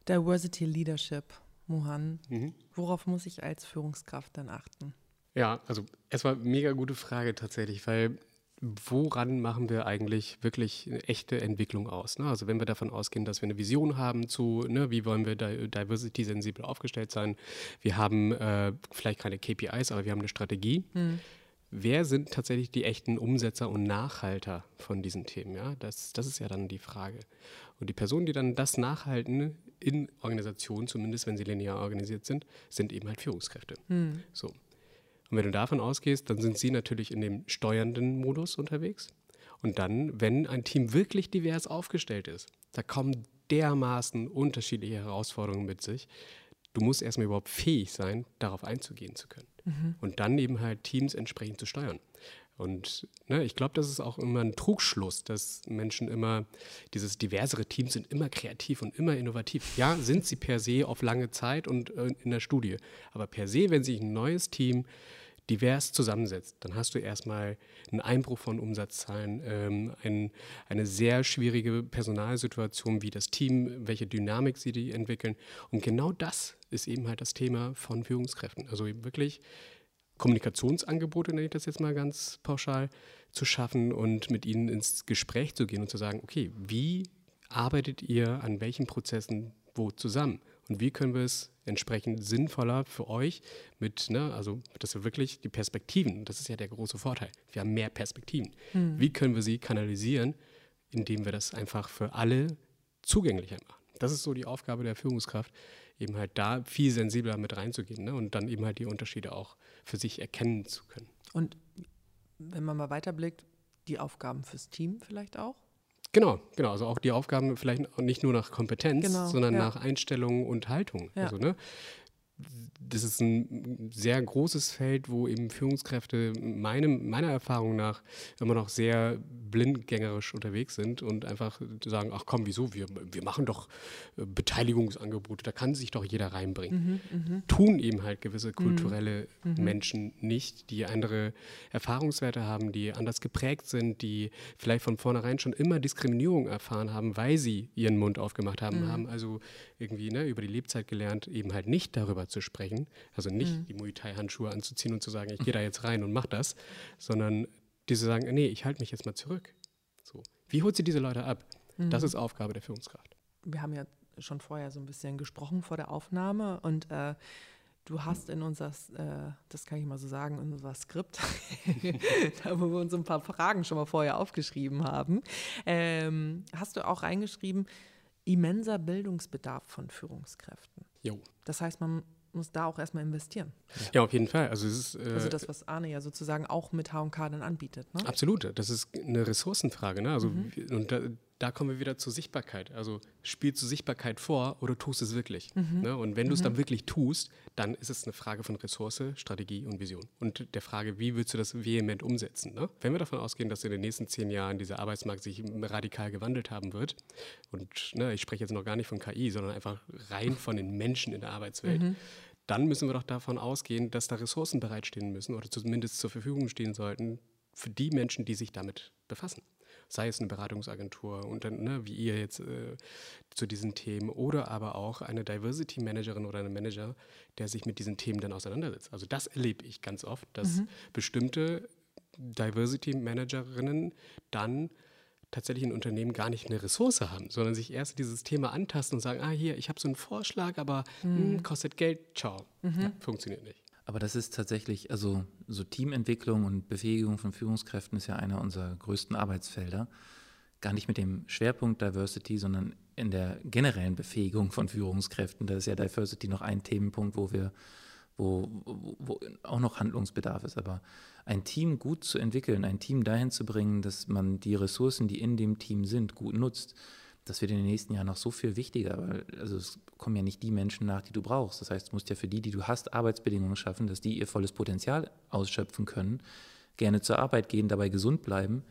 Diversity Leadership, Mohan. Mhm. Worauf muss ich als Führungskraft dann achten? Ja, also erstmal mega gute Frage tatsächlich, weil woran machen wir eigentlich wirklich eine echte Entwicklung aus? Ne? Also wenn wir davon ausgehen, dass wir eine Vision haben zu, ne, wie wollen wir diversity-sensibel aufgestellt sein, wir haben äh, vielleicht keine KPIs, aber wir haben eine Strategie. Hm. Wer sind tatsächlich die echten Umsetzer und Nachhalter von diesen Themen? Ja? Das, das ist ja dann die Frage. Und die Personen, die dann das nachhalten, in Organisationen, zumindest wenn sie linear organisiert sind, sind eben halt Führungskräfte. Hm. So. Und wenn du davon ausgehst, dann sind sie natürlich in dem steuernden Modus unterwegs. Und dann, wenn ein Team wirklich divers aufgestellt ist, da kommen dermaßen unterschiedliche Herausforderungen mit sich. Du musst erstmal überhaupt fähig sein, darauf einzugehen zu können. Mhm. Und dann eben halt Teams entsprechend zu steuern. Und ne, ich glaube, das ist auch immer ein Trugschluss, dass Menschen immer, dieses diversere Teams sind immer kreativ und immer innovativ. Ja, sind sie per se auf lange Zeit und äh, in der Studie. Aber per se, wenn sich ein neues Team divers zusammensetzt, dann hast du erstmal einen Einbruch von Umsatzzahlen, ähm, ein, eine sehr schwierige Personalsituation, wie das Team, welche Dynamik sie die entwickeln. Und genau das ist eben halt das Thema von Führungskräften. Also wirklich Kommunikationsangebote, nenne ich das jetzt mal ganz pauschal, zu schaffen und mit ihnen ins Gespräch zu gehen und zu sagen, okay, wie arbeitet ihr an welchen Prozessen wo zusammen? Und wie können wir es entsprechend sinnvoller für euch mit, ne, also dass wir wirklich die Perspektiven, das ist ja der große Vorteil, wir haben mehr Perspektiven. Mhm. Wie können wir sie kanalisieren, indem wir das einfach für alle zugänglicher machen? Das ist so die Aufgabe der Führungskraft, eben halt da viel sensibler mit reinzugehen ne, und dann eben halt die Unterschiede auch für sich erkennen zu können. Und wenn man mal weiterblickt, die Aufgaben fürs Team vielleicht auch? Genau, genau. Also auch die Aufgaben vielleicht nicht nur nach Kompetenz, genau, sondern ja. nach Einstellung und Haltung. Ja. Also, ne, das ist ein sehr großes Feld, wo eben Führungskräfte meinem, meiner Erfahrung nach immer noch sehr blindgängerisch unterwegs sind und einfach sagen, ach komm, wieso, wir, wir machen doch äh, Beteiligungsangebote, da kann sich doch jeder reinbringen. Mhm, mh. Tun eben halt gewisse mhm, kulturelle mhm. Menschen nicht, die andere Erfahrungswerte haben, die anders geprägt sind, die vielleicht von vornherein schon immer Diskriminierung erfahren haben, weil sie ihren Mund aufgemacht haben, mhm. haben also irgendwie ne, über die Lebzeit gelernt, eben halt nicht darüber zu sprechen. Also nicht mhm. die Muay Thai-Handschuhe anzuziehen und zu sagen, ich gehe da jetzt rein und mach das, sondern diese sagen, nee, ich halte mich jetzt mal zurück. So. Wie holt sie diese Leute ab? Mhm. Das ist Aufgabe der Führungskraft. Wir haben ja schon vorher so ein bisschen gesprochen vor der Aufnahme und äh, du hast in unser, äh, das kann ich mal so sagen, in unser Skript, da wo wir uns ein paar Fragen schon mal vorher aufgeschrieben haben, ähm, hast du auch reingeschrieben, immenser Bildungsbedarf von Führungskräften. Jo. Das heißt, man muss da auch erstmal investieren. Ja, auf jeden Fall. Also, es ist, äh, also das, was Arne ja sozusagen auch mit H&K dann anbietet. Ne? Absolut. Das ist eine Ressourcenfrage. Ne? Also, mhm. Und da, da, kommen wir wieder zur Sichtbarkeit. Also spielst du Sichtbarkeit vor oder tust es wirklich? Mhm. Ne? Und wenn du es mhm. dann wirklich tust, dann ist es eine Frage von Ressource, Strategie und Vision. Und der Frage, wie willst du das vehement umsetzen? Ne? Wenn wir davon ausgehen, dass in den nächsten zehn Jahren dieser Arbeitsmarkt sich radikal gewandelt haben wird, und ne, ich spreche jetzt noch gar nicht von KI, sondern einfach rein von den Menschen in der Arbeitswelt, mhm dann müssen wir doch davon ausgehen, dass da Ressourcen bereitstehen müssen oder zumindest zur Verfügung stehen sollten für die Menschen, die sich damit befassen. Sei es eine Beratungsagentur und dann, ne, wie ihr jetzt äh, zu diesen Themen oder aber auch eine Diversity Managerin oder ein Manager, der sich mit diesen Themen dann auseinandersetzt. Also das erlebe ich ganz oft, dass mhm. bestimmte Diversity Managerinnen dann tatsächlich in Unternehmen gar nicht eine Ressource haben, sondern sich erst dieses Thema antasten und sagen, ah hier, ich habe so einen Vorschlag, aber mhm. mh, hm, kostet Geld, ciao. Mhm. Ja, funktioniert nicht. Aber das ist tatsächlich, also so Teamentwicklung und Befähigung von Führungskräften ist ja einer unserer größten Arbeitsfelder. Gar nicht mit dem Schwerpunkt Diversity, sondern in der generellen Befähigung von Führungskräften. Da ist ja Diversity noch ein Themenpunkt, wo wir wo, wo, wo, auch noch Handlungsbedarf ist. Aber ein Team gut zu entwickeln, ein Team dahin zu bringen, dass man die Ressourcen, die in dem Team sind, gut nutzt, das wird in den nächsten Jahren noch so viel wichtiger, weil also es kommen ja nicht die Menschen nach, die du brauchst. Das heißt, du musst ja für die, die du hast, Arbeitsbedingungen schaffen, dass die ihr volles Potenzial ausschöpfen können, gerne zur Arbeit gehen, dabei gesund bleiben.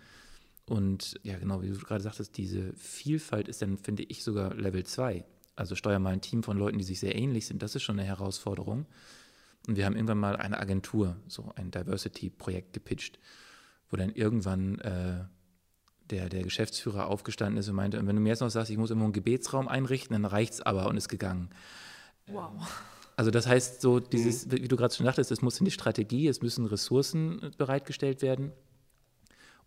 Und ja, genau, wie du gerade sagtest, diese Vielfalt ist dann, finde ich, sogar Level 2. Also steuer mal ein Team von Leuten, die sich sehr ähnlich sind, das ist schon eine Herausforderung. Und wir haben irgendwann mal eine Agentur, so ein Diversity-Projekt gepitcht, wo dann irgendwann äh, der, der Geschäftsführer aufgestanden ist und meinte, wenn du mir jetzt noch sagst, ich muss irgendwo einen Gebetsraum einrichten, dann reicht es aber und ist gegangen. Wow. Also das heißt so, dieses, mhm. wie du gerade schon dachtest, es muss in die Strategie, es müssen Ressourcen bereitgestellt werden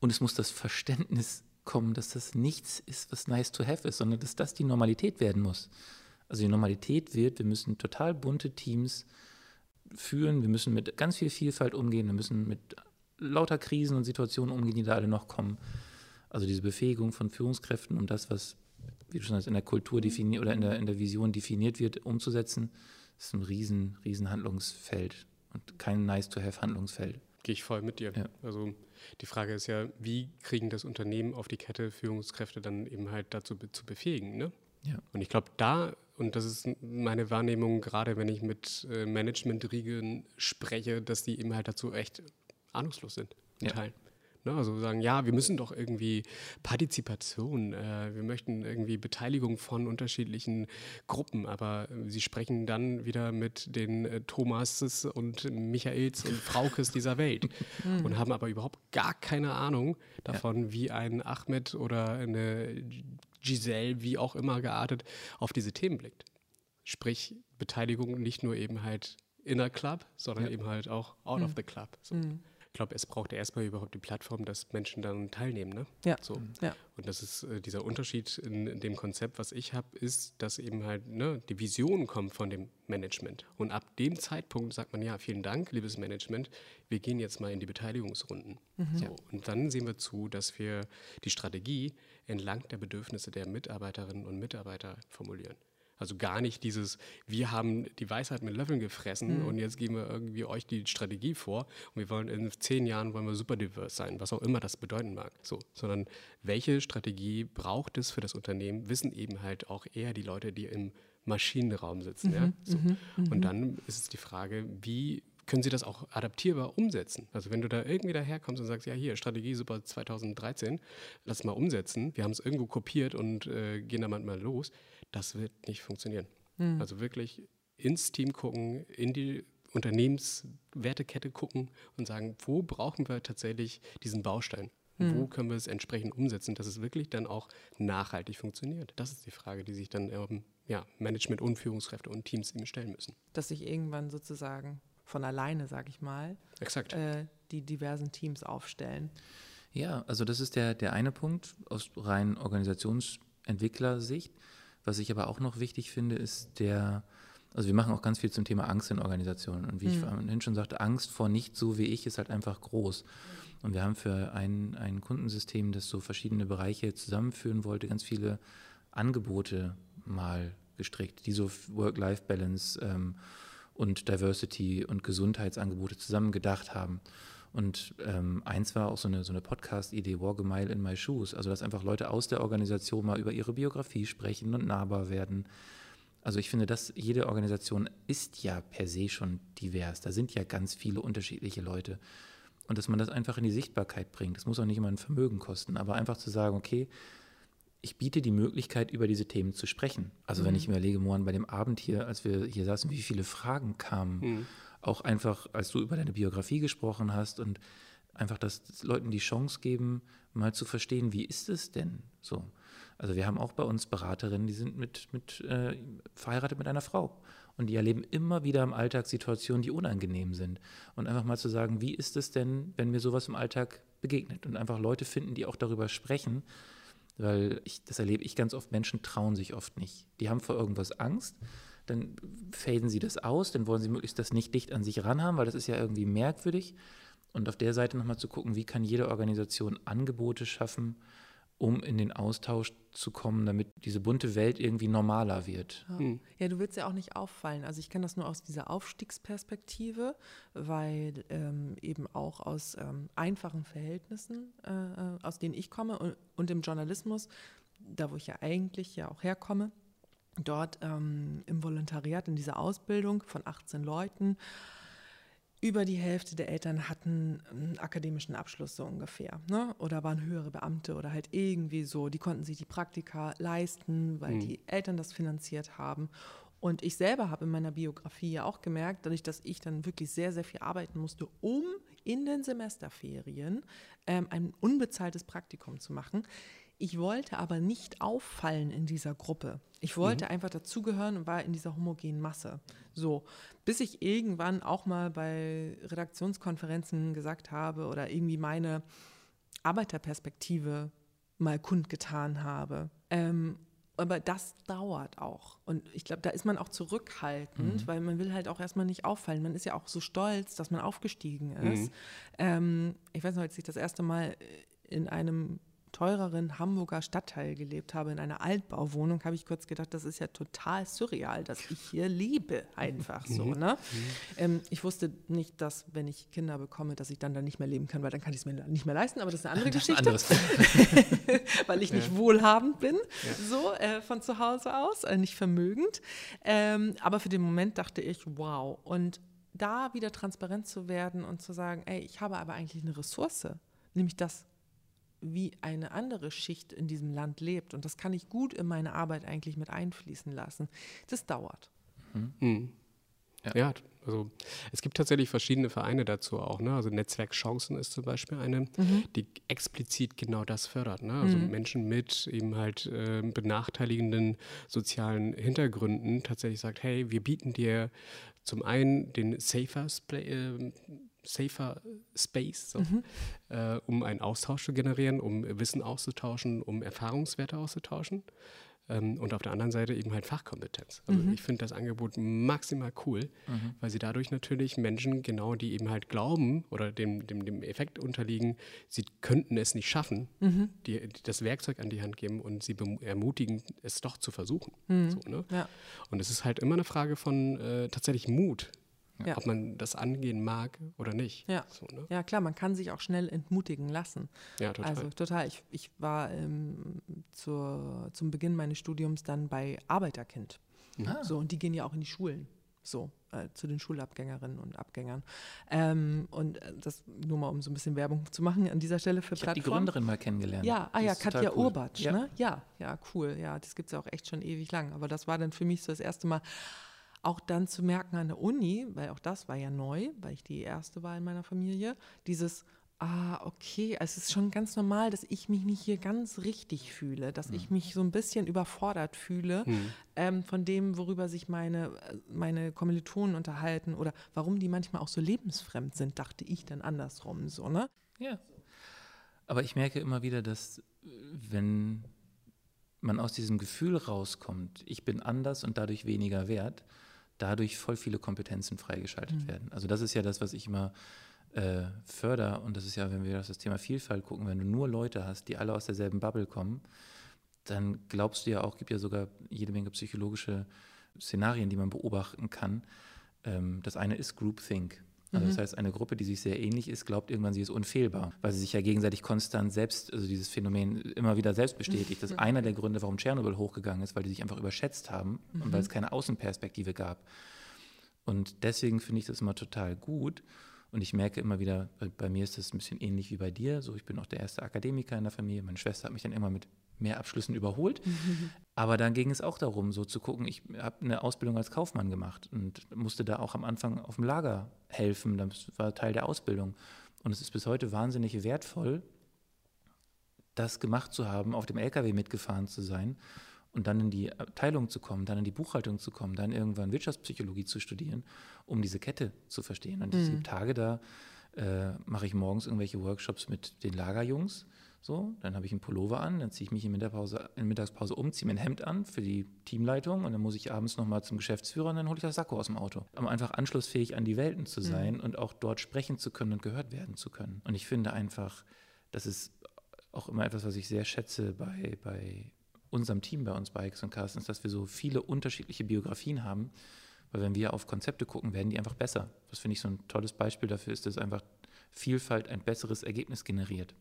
und es muss das Verständnis kommen, dass das nichts ist, was nice to have ist, sondern dass das die Normalität werden muss. Also die Normalität wird, wir müssen total bunte Teams führen, wir müssen mit ganz viel Vielfalt umgehen, wir müssen mit lauter Krisen und Situationen umgehen, die da alle noch kommen. Also diese Befähigung von Führungskräften, um das, was, wie du schon sagst, in der Kultur definiert oder in der, in der Vision definiert wird, umzusetzen, ist ein riesen, riesen Handlungsfeld und kein nice-to-have-Handlungsfeld. Gehe ich voll mit dir. Ja. Also Die Frage ist ja, wie kriegen das Unternehmen auf die Kette Führungskräfte dann eben halt dazu be zu befähigen, ne? Ja. Und ich glaube, da, und das ist meine Wahrnehmung, gerade wenn ich mit äh, Management-Riegeln spreche, dass die eben halt dazu echt ahnungslos sind in ja. Teilen. Ne? Also sagen, ja, wir müssen doch irgendwie Partizipation, äh, wir möchten irgendwie Beteiligung von unterschiedlichen Gruppen, aber sie sprechen dann wieder mit den äh, Thomases und Michaels und Fraukes dieser Welt hm. und haben aber überhaupt gar keine Ahnung davon, ja. wie ein Ahmed oder eine Giselle, wie auch immer geartet, auf diese Themen blickt. Sprich, Beteiligung nicht nur eben halt inner Club, sondern ja. eben halt auch out mhm. of the club. So. Mhm ich glaube, es braucht erstmal überhaupt die Plattform, dass Menschen daran teilnehmen. Ne? Ja. So. ja. Und das ist äh, dieser Unterschied in, in, dem Konzept, was ich habe, ist, dass eben halt ne, die Vision kommt von dem Management. Und ab dem Zeitpunkt sagt man, ja, vielen Dank, liebes Management, wir gehen jetzt mal in die Beteiligungsrunden. Mhm. So. Und dann sehen wir zu, dass wir die Strategie entlang der Bedürfnisse der Mitarbeiterinnen und Mitarbeiter formulieren. Also gar nicht dieses, wir haben die Weisheit mit Löffeln gefressen mhm. und jetzt geben wir irgendwie euch die Strategie vor und wir wollen in zehn Jahren wollen wir super divers sein, was auch immer das bedeuten mag. So, sondern welche Strategie braucht es für das Unternehmen, wissen eben halt auch eher die Leute, die im Maschinenraum sitzen. Mhm. Ja? So. Mhm. Und mhm. dann ist es die Frage, wie können Sie das auch adaptierbar umsetzen? Also wenn du da irgendwie daherkommst und sagst, ja hier, Strategie super 2013, lass mal umsetzen, wir haben es irgendwo kopiert und äh, gehen da manchmal los, das wird nicht funktionieren. Mhm. Also wirklich ins Team gucken, in die Unternehmenswertekette gucken und sagen, wo brauchen wir tatsächlich diesen Baustein? Mhm. Wo können wir es entsprechend umsetzen, dass es wirklich dann auch nachhaltig funktioniert? Das ist die Frage, die sich dann ähm, ja, Management und Führungskräfte und Teams eben stellen müssen. Dass sich irgendwann sozusagen von alleine, sage ich mal, Exakt. Äh, die diversen Teams aufstellen. Ja, also das ist der, der eine Punkt aus rein Organisationsentwicklersicht. Was ich aber auch noch wichtig finde, ist der, also wir machen auch ganz viel zum Thema Angst in Organisationen. Und wie mhm. ich vorhin schon sagte, Angst vor nicht so wie ich ist halt einfach groß. Und wir haben für ein, ein Kundensystem, das so verschiedene Bereiche zusammenführen wollte, ganz viele Angebote mal gestrickt, die so Work-Life-Balance ähm, und Diversity und Gesundheitsangebote zusammen gedacht haben. Und ähm, eins war auch so eine, so eine Podcast-Idee, Walk a Mile in My Shoes. Also, dass einfach Leute aus der Organisation mal über ihre Biografie sprechen und nahbar werden. Also ich finde, dass jede Organisation ist ja per se schon divers. Da sind ja ganz viele unterschiedliche Leute. Und dass man das einfach in die Sichtbarkeit bringt. Das muss auch nicht immer ein Vermögen kosten, aber einfach zu sagen, okay, ich biete die Möglichkeit, über diese Themen zu sprechen. Also mhm. wenn ich mir überlege, Mohan, bei dem Abend hier, als wir hier saßen, wie viele Fragen kamen. Mhm auch einfach, als du über deine Biografie gesprochen hast und einfach, dass Leuten die Chance geben, mal zu verstehen, wie ist es denn so? Also wir haben auch bei uns Beraterinnen, die sind mit, mit äh, verheiratet mit einer Frau und die erleben immer wieder im Alltag Situationen, die unangenehm sind. Und einfach mal zu sagen, wie ist es denn, wenn mir sowas im Alltag begegnet? Und einfach Leute finden, die auch darüber sprechen, weil ich, das erlebe ich ganz oft, Menschen trauen sich oft nicht. Die haben vor irgendwas Angst dann faden sie das aus, dann wollen sie möglichst das nicht dicht an sich ranhaben, weil das ist ja irgendwie merkwürdig. Und auf der Seite nochmal zu gucken, wie kann jede Organisation Angebote schaffen, um in den Austausch zu kommen, damit diese bunte Welt irgendwie normaler wird. Ja, hm. ja du willst ja auch nicht auffallen. Also ich kenne das nur aus dieser Aufstiegsperspektive, weil ähm, eben auch aus ähm, einfachen Verhältnissen, äh, äh aus denen ich komme und, und im Journalismus, da wo ich ja eigentlich ja auch herkomme, dort ähm, im Volontariat in dieser Ausbildung von 18 Leuten. Über die Hälfte der Eltern hatten einen akademischen Abschluss so ungefähr. Ne? Oder waren höhere Beamte oder halt irgendwie so. Die konnten sich die Praktika leisten, weil mhm. die Eltern das finanziert haben. Und ich selber habe in meiner Biografie ja auch gemerkt, dadurch, dass ich dann wirklich sehr, sehr viel arbeiten musste, um in den Semesterferien ähm, ein unbezahltes Praktikum zu machen, ich wollte aber nicht auffallen in dieser Gruppe. Ich wollte mhm. einfach dazugehören und war in dieser homogenen Masse. So, bis ich irgendwann auch mal bei Redaktionskonferenzen gesagt habe oder irgendwie meine Arbeiterperspektive mal kundgetan habe. Ähm, aber das dauert auch. Und ich glaube, da ist man auch zurückhaltend, mhm. weil man will halt auch erstmal nicht auffallen. Man ist ja auch so stolz, dass man aufgestiegen ist. Mhm. Ähm, ich weiß noch, als ich das erste Mal in einem teureren Hamburger Stadtteil gelebt habe, in einer Altbauwohnung, habe ich kurz gedacht, das ist ja total surreal, dass ich hier lebe, einfach so. Mhm. Ne? Ähm, ich wusste nicht, dass, wenn ich Kinder bekomme, dass ich dann da nicht mehr leben kann, weil dann kann ich es mir nicht mehr leisten, aber das ist eine andere Geschichte, weil ich nicht wohlhabend bin, so äh, von zu Hause aus, äh, nicht vermögend. Ähm, aber für den Moment dachte ich, wow. Und da wieder transparent zu werden und zu sagen, ey, ich habe aber eigentlich eine Ressource, nämlich das, wie eine andere Schicht in diesem Land lebt. Und das kann ich gut in meine Arbeit eigentlich mit einfließen lassen. Das dauert. Mhm. Ja. Ja. also es gibt tatsächlich verschiedene Vereine dazu auch. Ne? Also Netzwerk Chancen ist zum Beispiel eine, die explizit genau das fördert. Ne? Also Menschen mit eben halt äh, benachteiligenden sozialen Hintergründen tatsächlich sagt, hey, wir bieten dir zum einen den Safer, Spa äh, Safer Space, so, äh, um einen Austausch zu generieren, um Wissen auszutauschen, um Erfahrungswerte auszutauschen. Ähm, und auf der anderen Seite eben halt Fachkompetenz. Also ich finde das Angebot maximal cool, weil sie dadurch natürlich Menschen, genau die eben halt glauben oder dem, dem, dem Effekt unterliegen, sie könnten es nicht schaffen, die, die das Werkzeug an die Hand geben und sie ermutigen, es doch zu versuchen. So, ne? Ja. Und es ist halt immer eine Frage von äh, tatsächlich Mut, Ja. ob man das angehen mag oder nicht. Ja. So, ne? Ja, klar, man kann sich auch schnell entmutigen lassen. ja total. Also total. Ich, ich war ähm, zur, zum Beginn meines Studiums dann bei Arbeiterkind. Ah. So, und die gehen ja auch in die Schulen. So, äh, zu den Schulabgängerinnen und Abgängern. Ähm, und äh, das nur mal, um so ein bisschen Werbung zu machen an dieser Stelle für Ich habe die. Gründerin mal kennengelernt. Ja, ah ja, Katja cool. Urbatsch, Ja. ne? Ja, ja, cool. Ja, das gibt es ja auch echt schon ewig lang. Aber das war dann für mich so das erste Mal, auch dann zu merken an der Uni, weil auch das war ja neu, weil ich die erste war in meiner Familie, dieses, ah, okay, es ist schon ganz normal, dass ich mich nicht hier ganz richtig fühle, dass ich mich so ein bisschen überfordert fühle ähm, von dem, worüber sich meine, äh, meine Kommilitonen unterhalten oder warum die manchmal auch so lebensfremd sind, dachte ich dann andersrum so, ne? Ja. Aber ich merke immer wieder, dass wenn man aus diesem Gefühl rauskommt, ich bin anders und dadurch weniger wert, dadurch voll viele Kompetenzen freigeschaltet werden. Also das ist ja das, was ich immer äh, förder und das ist ja, wenn wir auf das Thema Vielfalt gucken, wenn du nur Leute hast, die alle aus derselben Bubble kommen, dann glaubst du ja auch, gibt ja sogar jede Menge psychologische Szenarien, die man beobachten kann. Ähm, das eine ist Groupthink. Also das heißt, eine Gruppe, die sich sehr ähnlich ist, glaubt irgendwann, sie ist unfehlbar, weil sie sich ja gegenseitig konstant selbst, also dieses Phänomen immer wieder selbst bestätigt. Das ist einer der Gründe, warum Tschernobyl hochgegangen ist, weil die sich einfach überschätzt haben und weil es keine Außenperspektive gab. Und deswegen finde ich das immer total gut. Und ich merke immer wieder, bei, bei mir ist das ein bisschen ähnlich wie bei dir. So, ich bin auch der erste Akademiker in der Familie. Meine Schwester hat mich dann immer mit mehr Abschlüssen überholt. Aber dann ging es auch darum, so zu gucken, ich habe eine Ausbildung als Kaufmann gemacht und musste da auch am Anfang auf dem Lager helfen. Das war Teil der Ausbildung. Und es ist bis heute wahnsinnig wertvoll, das gemacht zu haben, auf dem LKW mitgefahren zu sein und dann in die Abteilung zu kommen, dann in die Buchhaltung zu kommen, dann irgendwann Wirtschaftspsychologie zu studieren, um diese Kette zu verstehen. Und es gibt Tage, da äh, mache ich morgens irgendwelche Workshops mit den Lagerjungs. So, dann habe ich einen Pullover an, dann ziehe ich mich in, Mittagspause, in Mittagspause um, ziehe mir ein Hemd an für die Teamleitung und dann muss ich abends nochmal zum Geschäftsführer und dann hole ich das Sakko aus dem Auto. Um einfach anschlussfähig an die Welten zu sein und auch dort sprechen zu können und gehört werden zu können. Und ich finde einfach, das ist auch immer etwas, was ich sehr schätze bei, bei unserem Team, bei uns bei Ix und Carstens, dass wir so viele unterschiedliche Biografien haben. Weil wenn wir auf Konzepte gucken, werden die einfach besser. Das finde ich so ein tolles Beispiel dafür ist, dass einfach Vielfalt ein besseres Ergebnis generiert.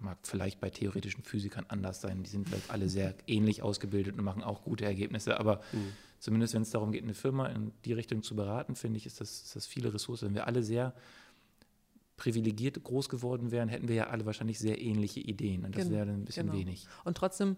Mag vielleicht bei theoretischen Physikern anders sein. Die sind vielleicht alle sehr ähnlich ausgebildet und machen auch gute Ergebnisse. Aber zumindest wenn es darum geht, eine Firma in die Richtung zu beraten, finde ich, ist das, ist das viele Ressourcen. Wenn wir alle sehr privilegiert groß geworden wären, hätten wir ja alle wahrscheinlich sehr ähnliche Ideen. Und das Genau, wäre dann ein bisschen genau. wenig. Und trotzdem,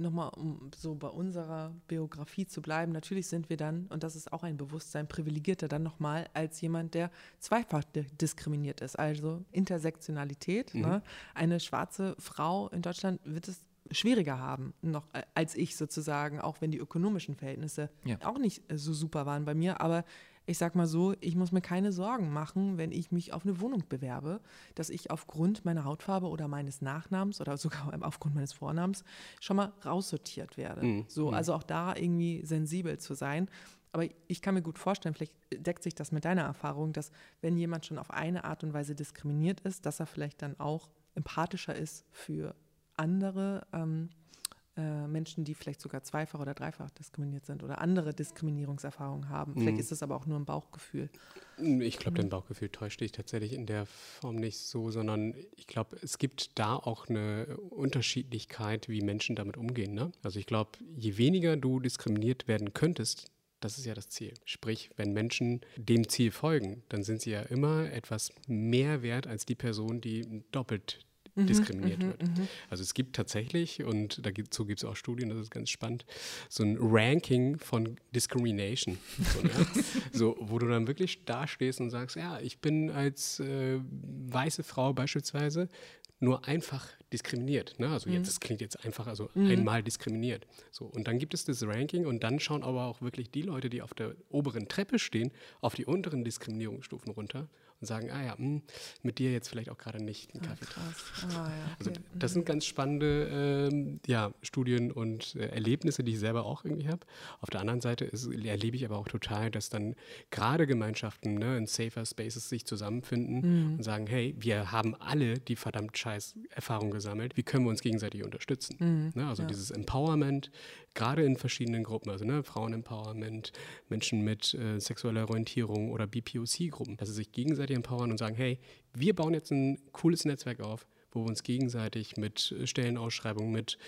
nochmal, um so bei unserer Biografie zu bleiben, natürlich sind wir dann, und das ist auch ein Bewusstsein, privilegierter dann nochmal als jemand, der zweifach di- diskriminiert ist. Also Intersektionalität. Ne? Eine schwarze Frau in Deutschland wird es schwieriger haben, noch äh, als ich sozusagen, auch wenn die ökonomischen Verhältnisse Ja. auch nicht äh, so super waren bei mir. Aber ich sag mal so, ich muss mir keine Sorgen machen, wenn ich mich auf eine Wohnung bewerbe, dass ich aufgrund meiner Hautfarbe oder meines Nachnamens oder sogar aufgrund meines Vornamens schon mal raussortiert werde. So, also auch da irgendwie sensibel zu sein. Aber ich kann mir gut vorstellen, vielleicht deckt sich das mit deiner Erfahrung, dass wenn jemand schon auf eine Art und Weise diskriminiert ist, dass er vielleicht dann auch empathischer ist für andere ähm, äh, Menschen, die vielleicht sogar zweifach oder dreifach diskriminiert sind oder andere Diskriminierungserfahrungen haben. Vielleicht Mhm. ist es aber auch nur ein Bauchgefühl. Ich glaube, dein Bauchgefühl täuscht dich tatsächlich in der Form nicht so, sondern ich glaube, es gibt da auch eine Unterschiedlichkeit, wie Menschen damit umgehen. Ne? Also ich glaube, je weniger du diskriminiert werden könntest, das ist ja das Ziel. Sprich, wenn Menschen dem Ziel folgen, dann sind sie ja immer etwas mehr wert als die Person, die doppelt diskriminiert wird. Also es gibt tatsächlich, und dazu gibt es auch Studien, das ist ganz spannend, so ein Ranking von Discrimination. So, ne? so, wo du dann wirklich dastehst und sagst, ja, ich bin als äh, weiße Frau beispielsweise nur einfach diskriminiert. Ne? Also jetzt, das klingt jetzt einfach, also einmal diskriminiert. So, und dann gibt es das Ranking und dann schauen aber auch wirklich die Leute, die auf der oberen Treppe stehen, auf die unteren Diskriminierungsstufen runter und sagen, ah ja, mh, mit dir jetzt vielleicht auch gerade nicht einen Kaffee trinken. Krass. Ah, ja, Also okay. das sind ganz spannende ähm, ja, Studien und äh, Erlebnisse, die ich selber auch irgendwie habe. Auf der anderen Seite ist, erlebe ich aber auch total, dass dann gerade Gemeinschaften ne, in safer Spaces sich zusammenfinden und sagen, hey, wir haben alle die verdammt scheiß Erfahrung gesammelt, wie können wir uns gegenseitig unterstützen? Ne, also dieses Empowerment, gerade in verschiedenen Gruppen, also ne, Frauen-Empowerment, Menschen mit äh, sexueller Orientierung oder BPOC-Gruppen, dass sie sich gegenseitig empowern und sagen, hey, wir bauen jetzt ein cooles Netzwerk auf, wo wir uns gegenseitig mit Stellenausschreibungen, mit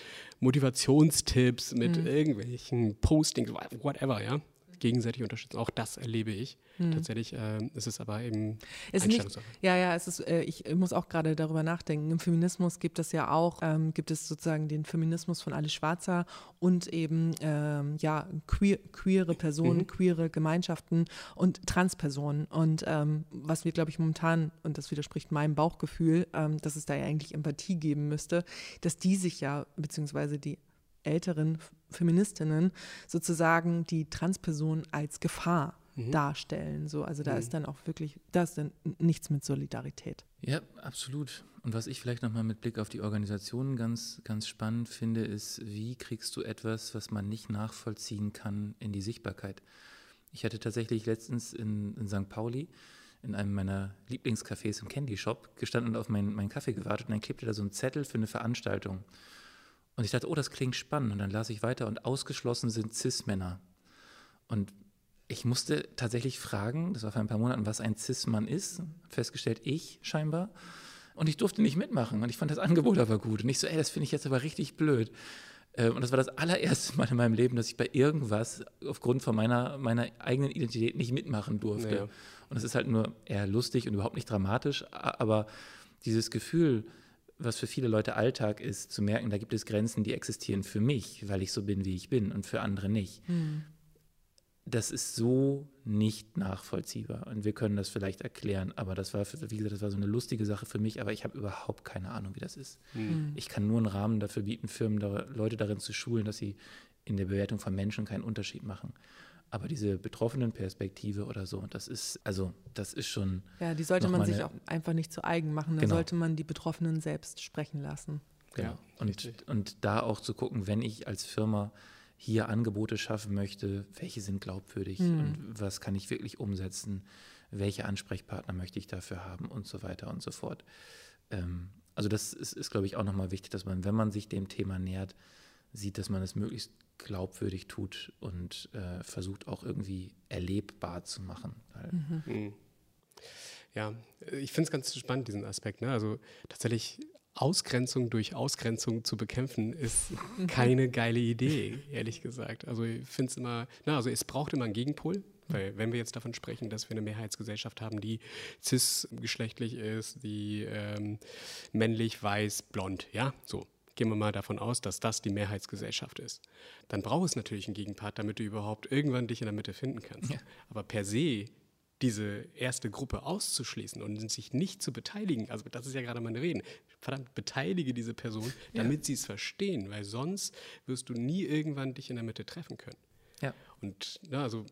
Motivationstipps, mit irgendwelchen Postings, whatever, ja, gegenseitig unterstützen. Auch das erlebe ich. Tatsächlich ähm, ist es aber eben ist nicht, ja, ja, es ist, äh, ich muss auch gerade darüber nachdenken. Im Feminismus gibt es ja auch, ähm, gibt es sozusagen den Feminismus von Alice Schwarzer und eben, ähm, ja, queer, queere Personen, queere Gemeinschaften und Transpersonen. Und ähm, was wir, glaube ich, momentan, und das widerspricht meinem Bauchgefühl, ähm, dass es da ja eigentlich Empathie geben müsste, dass die sich ja, beziehungsweise die älteren Feministinnen sozusagen die Transperson als Gefahr darstellen. So, also da ist dann auch wirklich, da ist dann nichts mit Solidarität. Ja, absolut. Und was ich vielleicht nochmal mit Blick auf die Organisationen ganz, ganz spannend finde, ist, wie kriegst du etwas, was man nicht nachvollziehen kann, in die Sichtbarkeit? Ich hatte tatsächlich letztens in, in St. Pauli in einem meiner Lieblingscafés im Candy Shop gestanden und auf meinen, meinen Kaffee gewartet und dann klebte da so ein Zettel für eine Veranstaltung. Und ich dachte, oh, das klingt spannend. Und dann las ich weiter und ausgeschlossen sind Cis-Männer. Und ich musste tatsächlich fragen, das war vor ein paar Monaten, was ein Cis-Mann ist. Festgestellt, ich scheinbar. Und ich durfte nicht mitmachen. Und ich fand das Angebot aber gut. Und ich so, ey, das finde ich jetzt aber richtig blöd. Äh, Und das war das allererste Mal in meinem Leben, dass ich bei irgendwas aufgrund von meiner, meiner eigenen Identität nicht mitmachen durfte. Ja. Und es ist halt nur eher lustig und überhaupt nicht dramatisch. Aber dieses Gefühl, was für viele Leute Alltag ist, zu merken, da gibt es Grenzen, die existieren für mich, weil ich so bin, wie ich bin und für andere nicht. Das ist so nicht nachvollziehbar. Und wir können das vielleicht erklären, aber das war, für, wie gesagt, das war so eine lustige Sache für mich, aber ich habe überhaupt keine Ahnung, wie das ist. Ich kann nur einen Rahmen dafür bieten, Firmen, da, Leute darin zu schulen, dass sie in der Bewertung von Menschen keinen Unterschied machen. Aber diese betroffenen Perspektive oder so, das ist, also, das ist schon. Ja, die sollte man sich eine- auch einfach nicht zu eigen machen. Da Genau. sollte man die Betroffenen selbst sprechen lassen. Genau. Ja, und, und da auch zu gucken, wenn ich als Firma hier Angebote schaffen möchte, welche sind glaubwürdig und was kann ich wirklich umsetzen, welche Ansprechpartner möchte ich dafür haben und so weiter und so fort. Ähm, also das ist, ist glaube ich, auch nochmal wichtig, dass man, wenn man sich dem Thema nähert, sieht, dass man es möglichst glaubwürdig tut und äh, versucht auch irgendwie erlebbar zu machen. Weil Ja, äh, ich finde es ganz spannend, diesen Aspekt. Ne? Also tatsächlich Ausgrenzung durch Ausgrenzung zu bekämpfen, ist keine geile Idee, ehrlich gesagt. Also ich finde es immer, na, also es braucht immer einen Gegenpol. Weil wenn wir jetzt davon sprechen, dass wir eine Mehrheitsgesellschaft haben, die cis-geschlechtlich ist, die ähm, männlich, weiß, blond, ja, so, gehen wir mal davon aus, dass das die Mehrheitsgesellschaft ist. Dann braucht es natürlich einen Gegenpart, damit du überhaupt irgendwann dich in der Mitte finden kannst. Aber per se diese erste Gruppe auszuschließen und sich nicht zu beteiligen, also das ist ja gerade meine Reden, verdammt, beteilige diese Person, damit sie es verstehen, weil sonst wirst du nie irgendwann dich in der Mitte treffen können. ja, Und na, also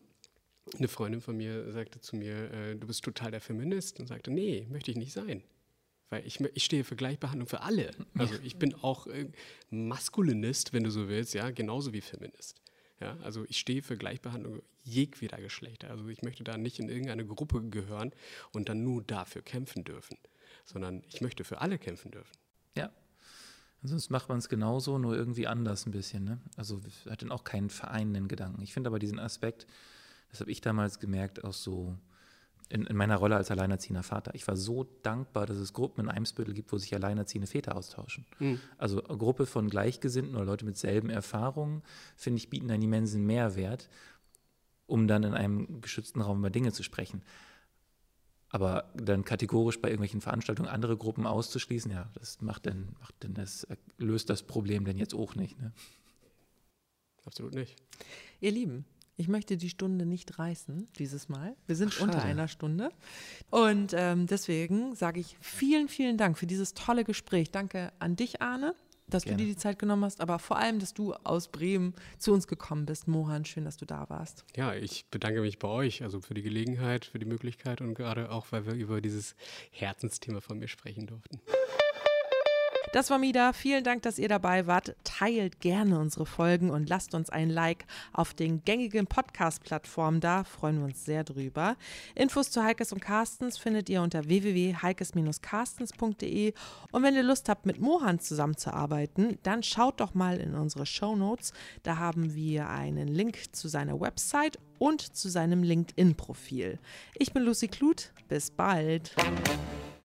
eine Freundin von mir sagte zu mir, äh, du bist total der Feminist und sagte, nee, möchte ich nicht sein. Weil ich, ich stehe für Gleichbehandlung für alle. Also ich bin auch äh, Maskulinist, wenn du so willst, ja, genauso wie Feminist. Ja, also ich stehe für Gleichbehandlung jegweder Geschlechter. Also ich möchte da nicht in irgendeine Gruppe gehören und dann nur dafür kämpfen dürfen. sondern ich möchte für alle kämpfen dürfen. Ja. Sonst macht man es genauso, nur irgendwie anders ein bisschen. Ne? Also hat dann auch keinen vereinenden Gedanken. Ich finde aber diesen Aspekt, das habe ich damals gemerkt, auch so in, in, meiner Rolle als alleinerziehender Vater. Ich war so dankbar, dass es Gruppen in Eimsbüttel gibt, wo sich alleinerziehende Väter austauschen. Mhm. Also eine Gruppe von Gleichgesinnten oder Leute mit selben Erfahrungen, finde ich, bieten einen immensen Mehrwert, um dann in einem geschützten Raum über Dinge zu sprechen. Aber dann kategorisch bei irgendwelchen Veranstaltungen andere Gruppen auszuschließen, ja, das macht denn, macht denn das, löst das Problem denn jetzt auch nicht. Ne? Absolut nicht. Ihr Lieben, ich möchte die Stunde nicht reißen dieses Mal. Wir sind Ach, unter einer Stunde. Und ähm, deswegen sage ich vielen, vielen Dank für dieses tolle Gespräch. Danke an dich, Arne, dass Gerne. du dir die Zeit genommen hast, aber vor allem, dass du aus Bremen zu uns gekommen bist. Mohan, schön, dass du da warst. Ja, ich bedanke mich bei euch, also für die Gelegenheit, für die Möglichkeit und gerade auch, weil wir über dieses Herzensthema von mir sprechen durften. Das war Mida. Vielen Dank, dass ihr dabei wart. Teilt gerne unsere Folgen und lasst uns ein Like auf den gängigen Podcast-Plattformen da. Freuen wir uns sehr drüber. Infos zu Heikes und Carstens findet ihr unter www.heikes-carstens.de. Und wenn ihr Lust habt, mit Mohan zusammenzuarbeiten, dann schaut doch mal in unsere Show Notes. Da haben wir einen Link zu seiner Website und zu seinem LinkedIn-Profil. Ich bin Lucy Kluth. Bis bald.